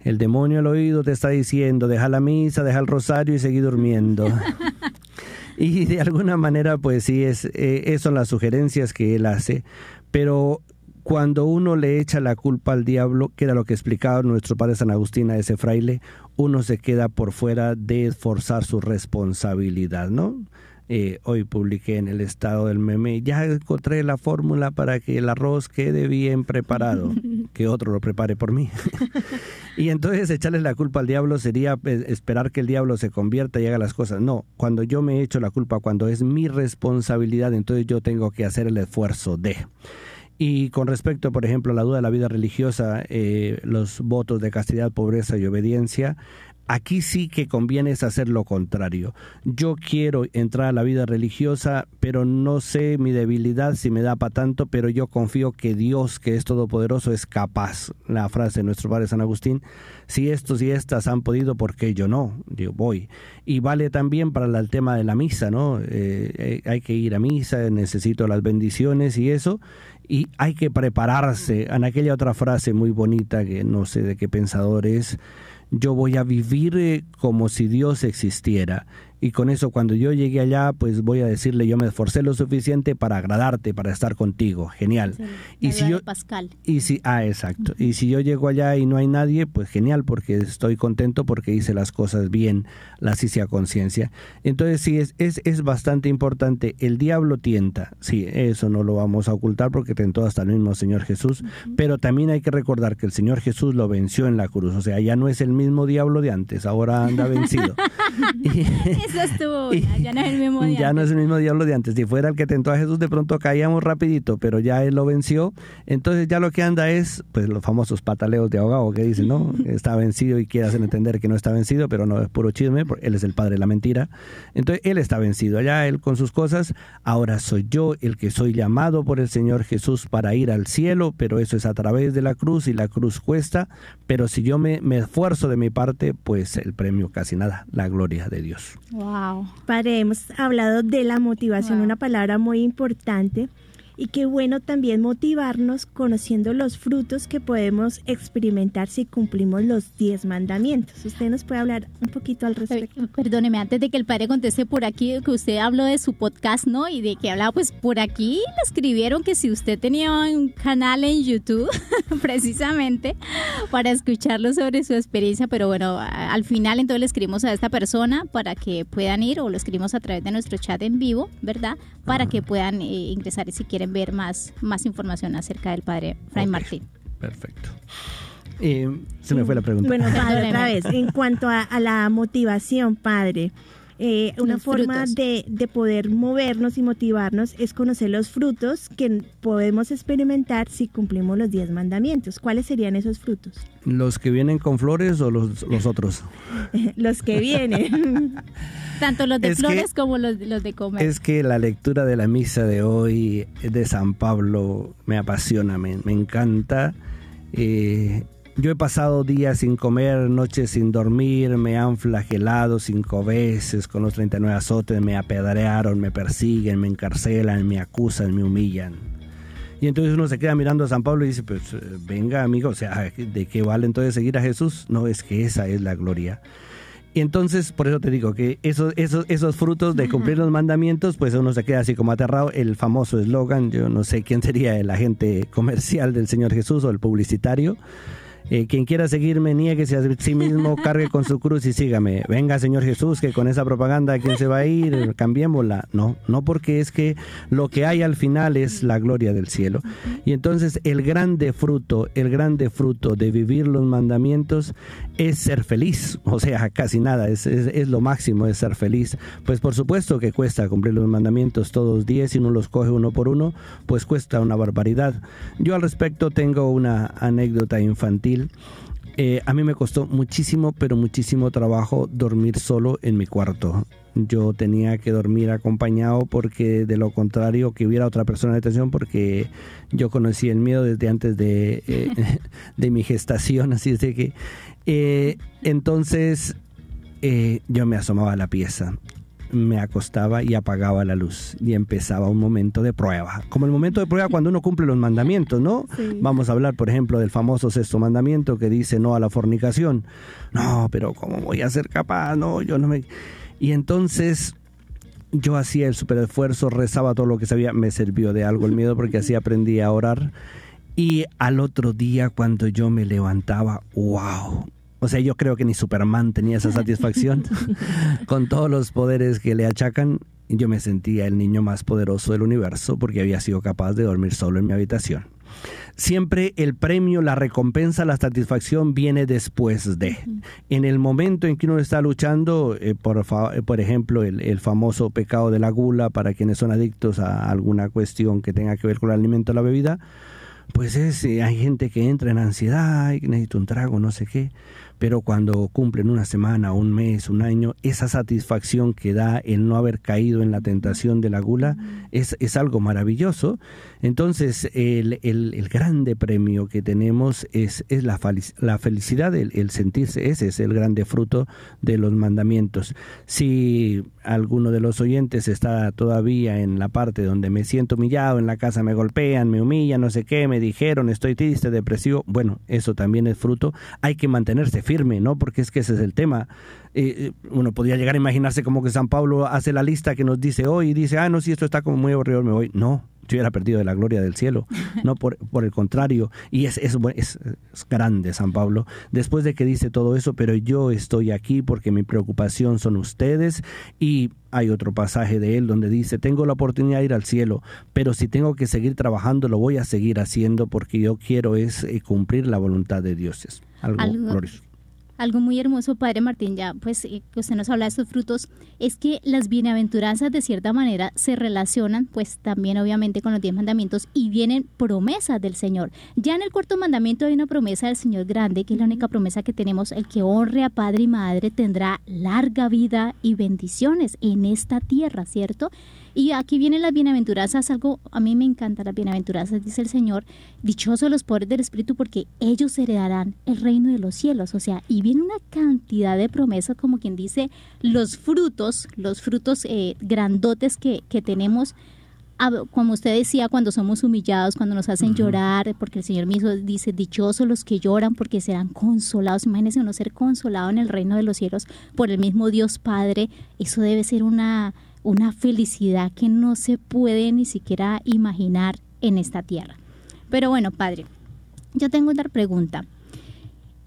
el demonio al oído te está diciendo, deja la misa, deja el rosario y seguir durmiendo. y de alguna manera, pues sí, es, eh, son las sugerencias que él hace. Pero cuando uno le echa la culpa al diablo, que era lo que explicaba nuestro padre San Agustín a ese fraile, uno se queda por fuera de forzar su responsabilidad, ¿no? Eh, hoy publiqué en el estado del meme, ya encontré la fórmula para que el arroz quede bien preparado, que otro lo prepare por mí. y entonces echarle la culpa al diablo sería pues, esperar que el diablo se convierta y haga las cosas. No, cuando yo me echo la culpa, cuando es mi responsabilidad, entonces yo tengo que hacer el esfuerzo de... Y con respecto, por ejemplo, a la duda de la vida religiosa, eh, los votos de castidad, pobreza y obediencia, Aquí sí que conviene es hacer lo contrario. Yo quiero entrar a la vida religiosa, pero no sé mi debilidad si me da para tanto, pero yo confío que Dios, que es todopoderoso, es capaz. La frase de nuestro padre San Agustín, si estos y estas han podido, ¿por qué yo no? Yo voy. Y vale también para el tema de la misa, ¿no? Eh, eh, hay que ir a misa, necesito las bendiciones y eso y hay que prepararse. En aquella otra frase muy bonita que no sé de qué pensador es, yo voy a vivir eh, como si Dios existiera y con eso cuando yo llegue allá, pues voy a decirle, yo me esforcé lo suficiente para agradarte, para estar contigo, genial. y si yo Pascal. Y si ah, exacto. Y si yo llego allá y no hay nadie, pues genial porque estoy contento porque hice las cosas bien, las hice a conciencia. Entonces sí es, es es bastante importante, el diablo tienta. Sí, eso no lo vamos a ocultar porque tentó hasta el mismo Señor Jesús, pero también hay que recordar que el Señor Jesús lo venció en la cruz, o sea, ya no es el mismo diablo de antes, ahora anda vencido. ya no es el mismo diablo. Ya no es el mismo diablo de antes. Si fuera el que tentó a Jesús, de pronto caíamos rapidito, pero ya él lo venció. Entonces ya lo que anda es, pues los famosos pataleos de ahogado que dicen, ¿no? Está vencido y quiere hacer entender que no está vencido, pero no es puro chisme, porque él es el padre de la mentira. Entonces él está vencido, allá él con sus cosas. Ahora soy yo el que soy llamado por el Señor Jesús para ir al cielo, pero eso es a través de la cruz y la cruz cuesta. Pero si yo me, me esfuerzo de mi parte, pues el premio casi nada, la gloria de Dios. Wow. Padre, hemos hablado de la motivación, una palabra muy importante. Y qué bueno también motivarnos conociendo los frutos que podemos experimentar si cumplimos los diez mandamientos. ¿Usted nos puede hablar un poquito al respecto? Perdóneme, antes de que el padre conteste por aquí, que usted habló de su podcast, ¿no? Y de que hablaba, pues por aquí le escribieron que si usted tenía un canal en YouTube, precisamente, para escucharlo sobre su experiencia, pero bueno, al final entonces le escribimos a esta persona para que puedan ir o lo escribimos a través de nuestro chat en vivo, ¿verdad? Para que puedan eh, ingresar si quieren ver más, más información acerca del padre Fray Martín. Perfecto. se me fue la pregunta. Bueno, padre, otra vez, en cuanto a, la motivación, padre, eh, una forma de, de, poder movernos y motivarnos es conocer los frutos que podemos experimentar si cumplimos los diez mandamientos. ¿Cuáles serían esos frutos? ¿Los que vienen con flores o los, los otros? los que vienen. Tanto los de flores como los, los, de comer. Es que la lectura de la misa de hoy de San Pablo me apasiona, me, me encanta. Eh, yo he pasado días sin comer, noches sin dormir, me han flagelado cinco veces con los 39 azotes, me apedrearon, me persiguen, me encarcelan, me acusan, me humillan. Y entonces uno se queda mirando a San Pablo y dice, pues eh, venga amigo, o sea, ¿de qué vale entonces seguir a Jesús? No, es que esa es la gloria. Y entonces, por eso te digo que esos, esos, esos frutos de cumplir los mandamientos, pues uno se queda así como aterrado. El famoso eslogan, yo no sé quién sería el agente comercial del Señor Jesús o el publicitario, eh, quien quiera seguirme, nieguese a sí mismo, cargue con su cruz y sígame. Venga, Señor Jesús, que con esa propaganda, ¿quién se va a ir? Cambiémosla. No, no porque es que lo que hay al final es la gloria del cielo. Y entonces el grande fruto, el grande fruto de vivir los mandamientos es ser feliz. O sea, casi nada, es, es, lo máximo, es ser feliz. Pues por supuesto que cuesta cumplir los mandamientos todos diez y uno los coge uno por uno, pues cuesta una barbaridad. Yo al respecto tengo una anécdota infantil Eh, a mí me costó muchísimo, pero muchísimo trabajo dormir solo en mi cuarto. Yo tenía que dormir acompañado porque de lo contrario que hubiera otra persona de atención porque yo conocí el miedo desde antes de, eh, de mi gestación, así es que eh, entonces yo me asomaba a la pieza me acostaba y apagaba la luz y empezaba un momento de prueba. Como el momento de prueba cuando uno cumple los mandamientos, ¿no? Vamos a hablar, por ejemplo, del famoso sexto mandamiento que dice no a la fornicación. No, pero ¿cómo voy a ser capaz? No, yo no me... Y entonces yo hacía el super esfuerzo, rezaba todo lo que sabía, me sirvió de algo el miedo porque así aprendí a orar. Y al otro día cuando yo me levantaba, wow, o sea, yo creo que ni Superman tenía esa satisfacción con todos los poderes que le achacan. Yo me sentía el niño más poderoso del universo porque había sido capaz de dormir solo en mi habitación. Siempre el premio, la recompensa, la satisfacción viene después de. En el momento en que uno está luchando, eh, por, eh, por, ejemplo, el, el, famoso pecado de la gula para quienes son adictos a alguna cuestión que tenga que ver con el alimento o la bebida, pues es, eh, hay gente que entra en ansiedad y que necesita un trago, no sé qué pero cuando cumplen una semana, un mes, un año, esa satisfacción que da el no haber caído en la tentación de la gula es, es algo maravilloso. Entonces, el, el, grande premio que tenemos es, es la, la felicidad, el, el, sentirse, ese es el grande fruto de los mandamientos. Si alguno de los oyentes está todavía en la parte donde me siento humillado, en la casa me golpean, me humillan, no sé qué, me dijeron, estoy triste, depresivo, bueno, eso también es fruto. Hay que mantenerse firme, ¿no? Porque es que ese es el tema. Eh, eh, uno podría llegar a imaginarse como que San Pablo hace la lista que nos dice hoy y dice, ah, no, si esto está como muy aburrido, me voy. No, yo hubiera perdido de la gloria del cielo. No, por, por el contrario. Y es, es, es, grande San Pablo. Después de que dice todo eso, pero yo estoy aquí porque mi preocupación son ustedes. Y hay otro pasaje de él donde dice, tengo la oportunidad de ir al cielo, pero si tengo que seguir trabajando, lo voy a seguir haciendo porque yo quiero es eh, cumplir la voluntad de Dios. Es algo, algo glorioso algo muy hermoso, Padre Martín, ya pues eh, que usted nos habla de estos frutos, es que las bienaventuranzas de cierta manera se relacionan pues también obviamente con los diez mandamientos y vienen promesas del Señor. Ya en el cuarto mandamiento hay una promesa del Señor grande, que es la única promesa que tenemos, el que honre a padre y madre tendrá larga vida y bendiciones en esta tierra, ¿cierto? Y aquí vienen las bienaventuranzas, algo, a mí me encanta las bienaventuranzas, dice el Señor, dichosos los pobres del Espíritu porque ellos heredarán el reino de los cielos. O sea, y viene una cantidad de promesas, como quien dice, los frutos, los frutos eh, grandotes que, que tenemos como usted decía, cuando somos humillados, cuando nos hacen llorar, porque el Señor mismo dice, dichosos los que lloran porque serán consolados. Imagínense uno ser consolado en el reino de los cielos por el mismo Dios Padre. Eso debe ser una, una felicidad que no se puede ni siquiera imaginar en esta tierra. Pero bueno, Padre, yo tengo otra pregunta.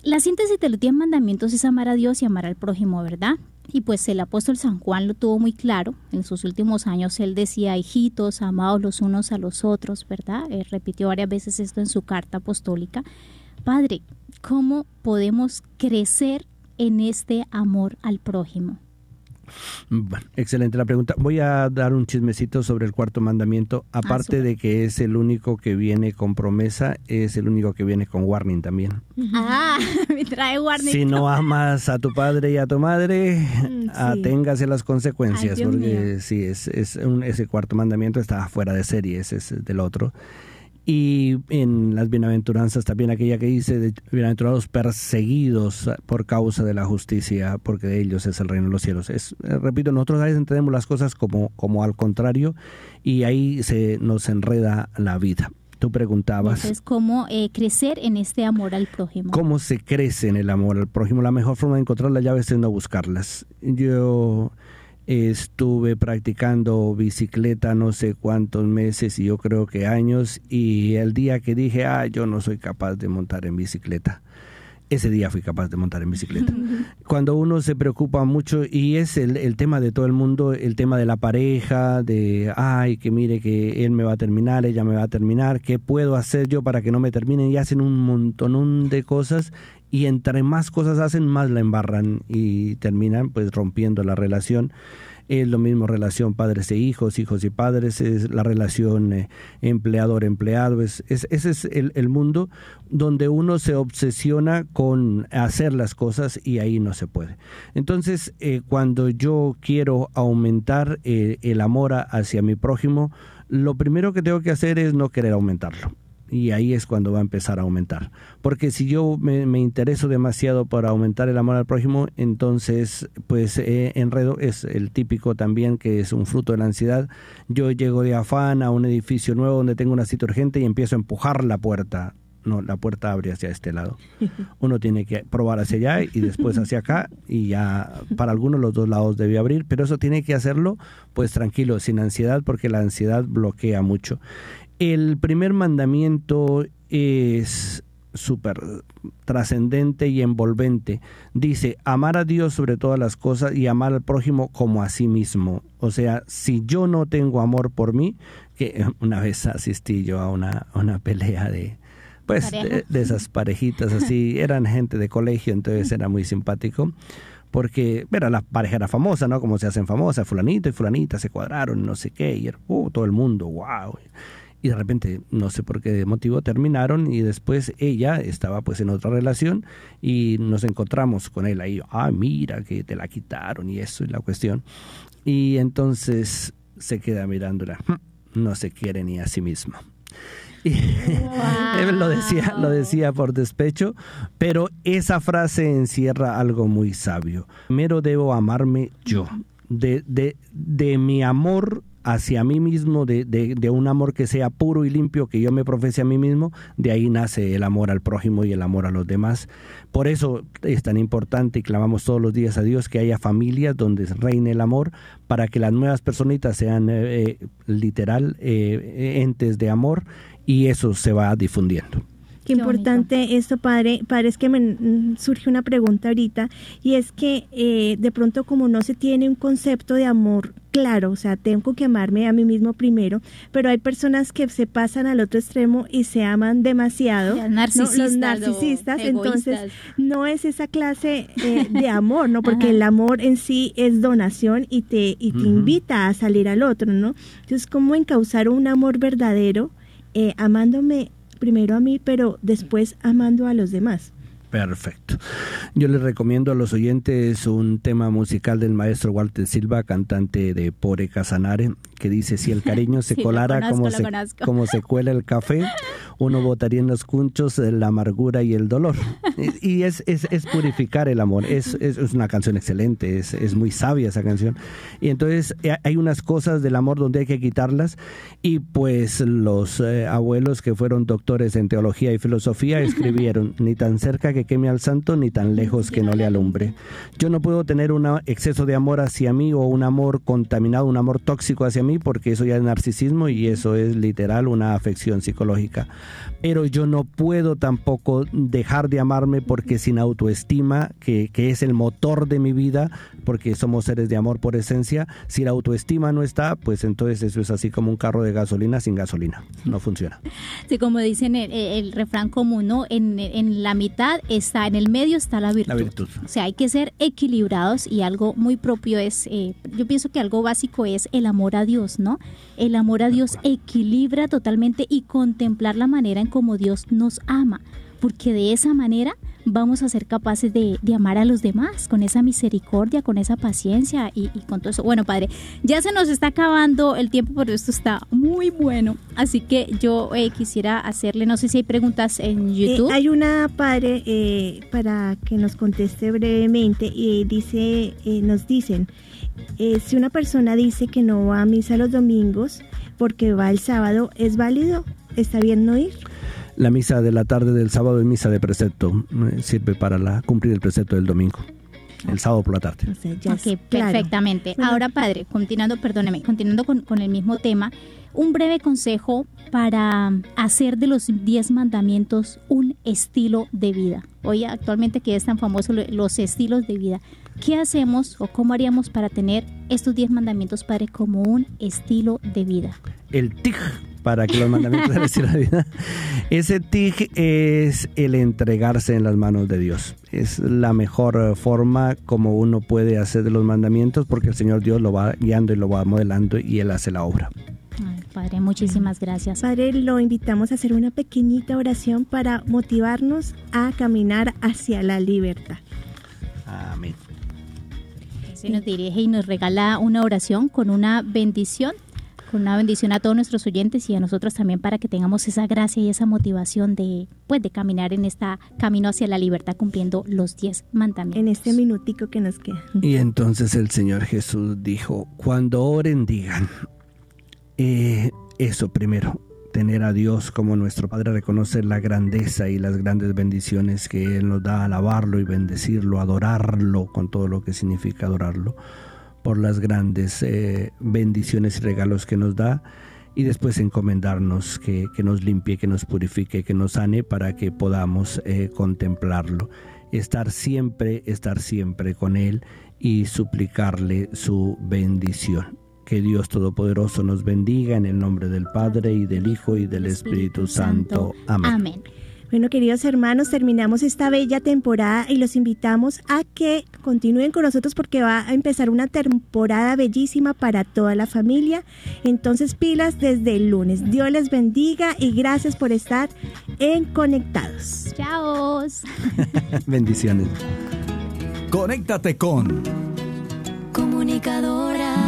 La síntesis de los diez mandamientos es amar a Dios y amar al prójimo, ¿verdad? Y pues el apóstol San Juan lo tuvo muy claro. En sus últimos años él decía, hijitos, amados los unos a los otros, ¿verdad? Él repitió varias veces esto en su carta apostólica. Padre, ¿cómo podemos crecer en este amor al prójimo? Bueno, excelente la pregunta. Voy a dar un chismecito sobre el cuarto mandamiento. Ah, Aparte de que es el único que viene con promesa, es el único que viene con warning también. Ah, me trae warning. Si no amas a tu padre y a tu madre, mm, aténgase las consecuencias, porque sí, es, es ese cuarto mandamiento está fuera de serie, ese es del otro. Y en las bienaventuranzas también aquella que dice, bienaventurados perseguidos por causa de la justicia, porque de ellos es el reino de los cielos. Es, eh, repito, nosotros a veces entendemos las cosas como, como al contrario y ahí se nos enreda la vida. Tú preguntabas. Entonces, ¿cómo eh, crecer en este amor al prójimo? ¿Cómo se crece en el amor al prójimo? La mejor forma de encontrar las llaves es no buscarlas. Yo Estuve practicando bicicleta no sé cuántos meses y yo creo que años y el día que dije, ah, yo no soy capaz de montar en bicicleta, ese día fui capaz de montar en bicicleta. Cuando uno se preocupa mucho, y es el, el, tema de todo el mundo, el tema de la pareja, de, ay, que mire que él me va a terminar, ella me va a terminar, ¿qué puedo hacer yo para que no me terminen? Y hacen un montón de cosas y entre más cosas hacen, más la embarran y terminan pues rompiendo la relación. es lo mismo relación padres e hijos, hijos y padres, es la relación eh, empleador-empleado, es, ese es el, el, mundo donde uno se obsesiona con hacer las cosas y ahí no se puede. Entonces, eh, cuando yo quiero aumentar eh, el amor hacia mi prójimo, lo primero que tengo que hacer es no querer aumentarlo y ahí es cuando va a empezar a aumentar. Porque si yo me, intereso demasiado por aumentar el amor al prójimo, entonces pues eh, enredo es el típico también que es un fruto de la ansiedad. Yo llego de afán a un edificio nuevo donde tengo una cita urgente y empiezo a empujar la puerta. No, la puerta abre hacia este lado. Uno tiene que probar hacia allá y después hacia acá y ya para algunos los dos lados debe abrir, pero eso tiene que hacerlo pues tranquilo, sin ansiedad porque la ansiedad bloquea mucho. El primer mandamiento es súper trascendente y envolvente. Dice, amar a Dios sobre todas las cosas y amar al prójimo como a sí mismo. O sea, si yo no tengo amor por mí, que una vez asistí yo a una, una pelea de, pues, de, esas parejitas así, eran gente de colegio, entonces era muy simpático porque era la pareja era famosa, ¿no? Como se hacen famosas, fulanito y fulanita se cuadraron, no sé qué, y era, uh, todo el mundo, wow y de repente no sé por qué motivo terminaron y después ella estaba pues en otra relación y nos encontramos con él ahí, ah, mira que te la quitaron y eso es la cuestión. Y entonces se queda mirándola, hm, no se quiere ni a sí misma. Y lo decía, lo decía por despecho, pero esa frase encierra algo muy sabio. Primero debo amarme yo. De, de, de mi amor hacia mí mismo, de, de, un amor que sea puro y limpio, que yo me profese a mí mismo, de ahí nace el amor al prójimo y el amor a los demás. Por eso es tan importante y clamamos todos los días a Dios que haya familias donde reine el amor, para que las nuevas personitas sean eh, eh, literal eh, entes de amor y eso se va difundiendo. Qué, importante esto, padre. Padre, es que me mm, surge una pregunta ahorita y es que eh, de pronto como no se tiene un concepto de amor claro, o sea, tengo que amarme a mí mismo primero, pero hay personas que se pasan al otro extremo y se aman demasiado. Los narcisistas. Los narcisistas, entonces no es esa clase eh, de amor, ¿no? Porque el amor en sí es donación y te, y te invita a salir al otro, ¿no? Entonces, ¿cómo encauzar un amor verdadero? Eh, amándome primero a mí, pero después amando a los demás. Perfecto. Yo les recomiendo a los oyentes un tema musical del maestro Walter Silva, cantante de Pore Casanare, que dice, si el cariño se colara como, se, como se cuela el café, uno botaría en los cunchos la amargura y el dolor. Y es, es, es purificar el amor. Es, es, una canción excelente, es, es muy sabia esa canción. Y entonces eh, hay unas cosas del amor donde hay que quitarlas y pues los eh, abuelos que fueron doctores en teología y filosofía escribieron, ni tan cerca que queme al santo, ni tan lejos que no le alumbre. Yo no puedo tener un exceso de amor hacia mí o un amor contaminado, un amor tóxico hacia mí, porque eso ya es narcisismo y eso es literal una afección psicológica. Pero yo no puedo tampoco dejar de amarme porque sin autoestima, que, que es el motor de mi vida, porque somos seres de amor por esencia, si la autoestima no está, pues entonces eso es así como un carro de gasolina sin gasolina, no funciona. Sí, como dicen el, refrán común, ¿no? En, en, la mitad está, en el medio está la virtud. la virtud. O sea, hay que ser equilibrados y algo muy propio es, eh, yo pienso que algo básico es el amor a Dios. ¿no? El amor a Dios equilibra totalmente y contemplar la manera en cómo Dios nos ama, porque de esa manera vamos a ser capaces de, amar a los demás, con esa misericordia, con esa paciencia y, con todo eso. Bueno, Padre, ya se nos está acabando el tiempo, pero esto está muy bueno. Así que yo eh, quisiera hacerle, no sé si hay preguntas en eh, YouTube. hay una, Padre, eh, para que nos conteste brevemente, y dice, nos dicen, si una persona dice que no va a misa los domingos porque va el sábado, ¿es válido? ¿Está bien no ir? La misa de la tarde del sábado es misa de precepto, eh, sirve para la, cumplir el precepto del domingo. El sábado por la tarde. ok, perfectamente. Ahora, padre, continuando, perdóneme, continuando con, con el mismo tema, un breve consejo para hacer de los diez mandamientos un estilo de vida. Hoy actualmente que es tan famoso los estilos de vida. ¿Qué hacemos o cómo haríamos para tener estos diez mandamientos, Padre, como un estilo de vida? El TIG para que los mandamientos de vida. Ese tig es el entregarse en las manos de Dios. Es la mejor forma como uno puede hacer de los mandamientos porque el Señor Dios lo va guiando y lo va modelando y Él hace la obra. padre, muchísimas gracias. Padre, lo invitamos a hacer una pequeñita oración para motivarnos a caminar hacia la libertad. Amén. Se nos dirige y nos regala una oración con una bendición, una bendición a todos nuestros oyentes y a nosotros también para que tengamos esa gracia y esa motivación de, pues, de caminar en este camino hacia la libertad cumpliendo los diez mandamientos. En este minutico que nos queda. Y entonces el Señor Jesús dijo, cuando oren digan, eh, eso primero, tener a Dios como nuestro Padre, reconocer la grandeza y las grandes bendiciones que Él nos da, alabarlo y bendecirlo, adorarlo con todo lo que significa adorarlo, por las grandes eh, bendiciones y regalos que nos da, y después encomendarnos que, que, nos limpie, que nos purifique, que nos sane para que podamos eh, contemplarlo, estar siempre, estar siempre con Él y suplicarle su bendición. Que Dios Todopoderoso nos bendiga en el nombre del Padre y del Hijo y del Espíritu, Santo. Amén. Amén. Bueno, queridos hermanos, terminamos esta bella temporada y los invitamos a que continúen con nosotros porque va a empezar una temporada bellísima para toda la familia. Entonces, pilas desde el lunes. Dios les bendiga y gracias por estar en Conectados. Chao. Bendiciones. Conéctate con Comunicadoras.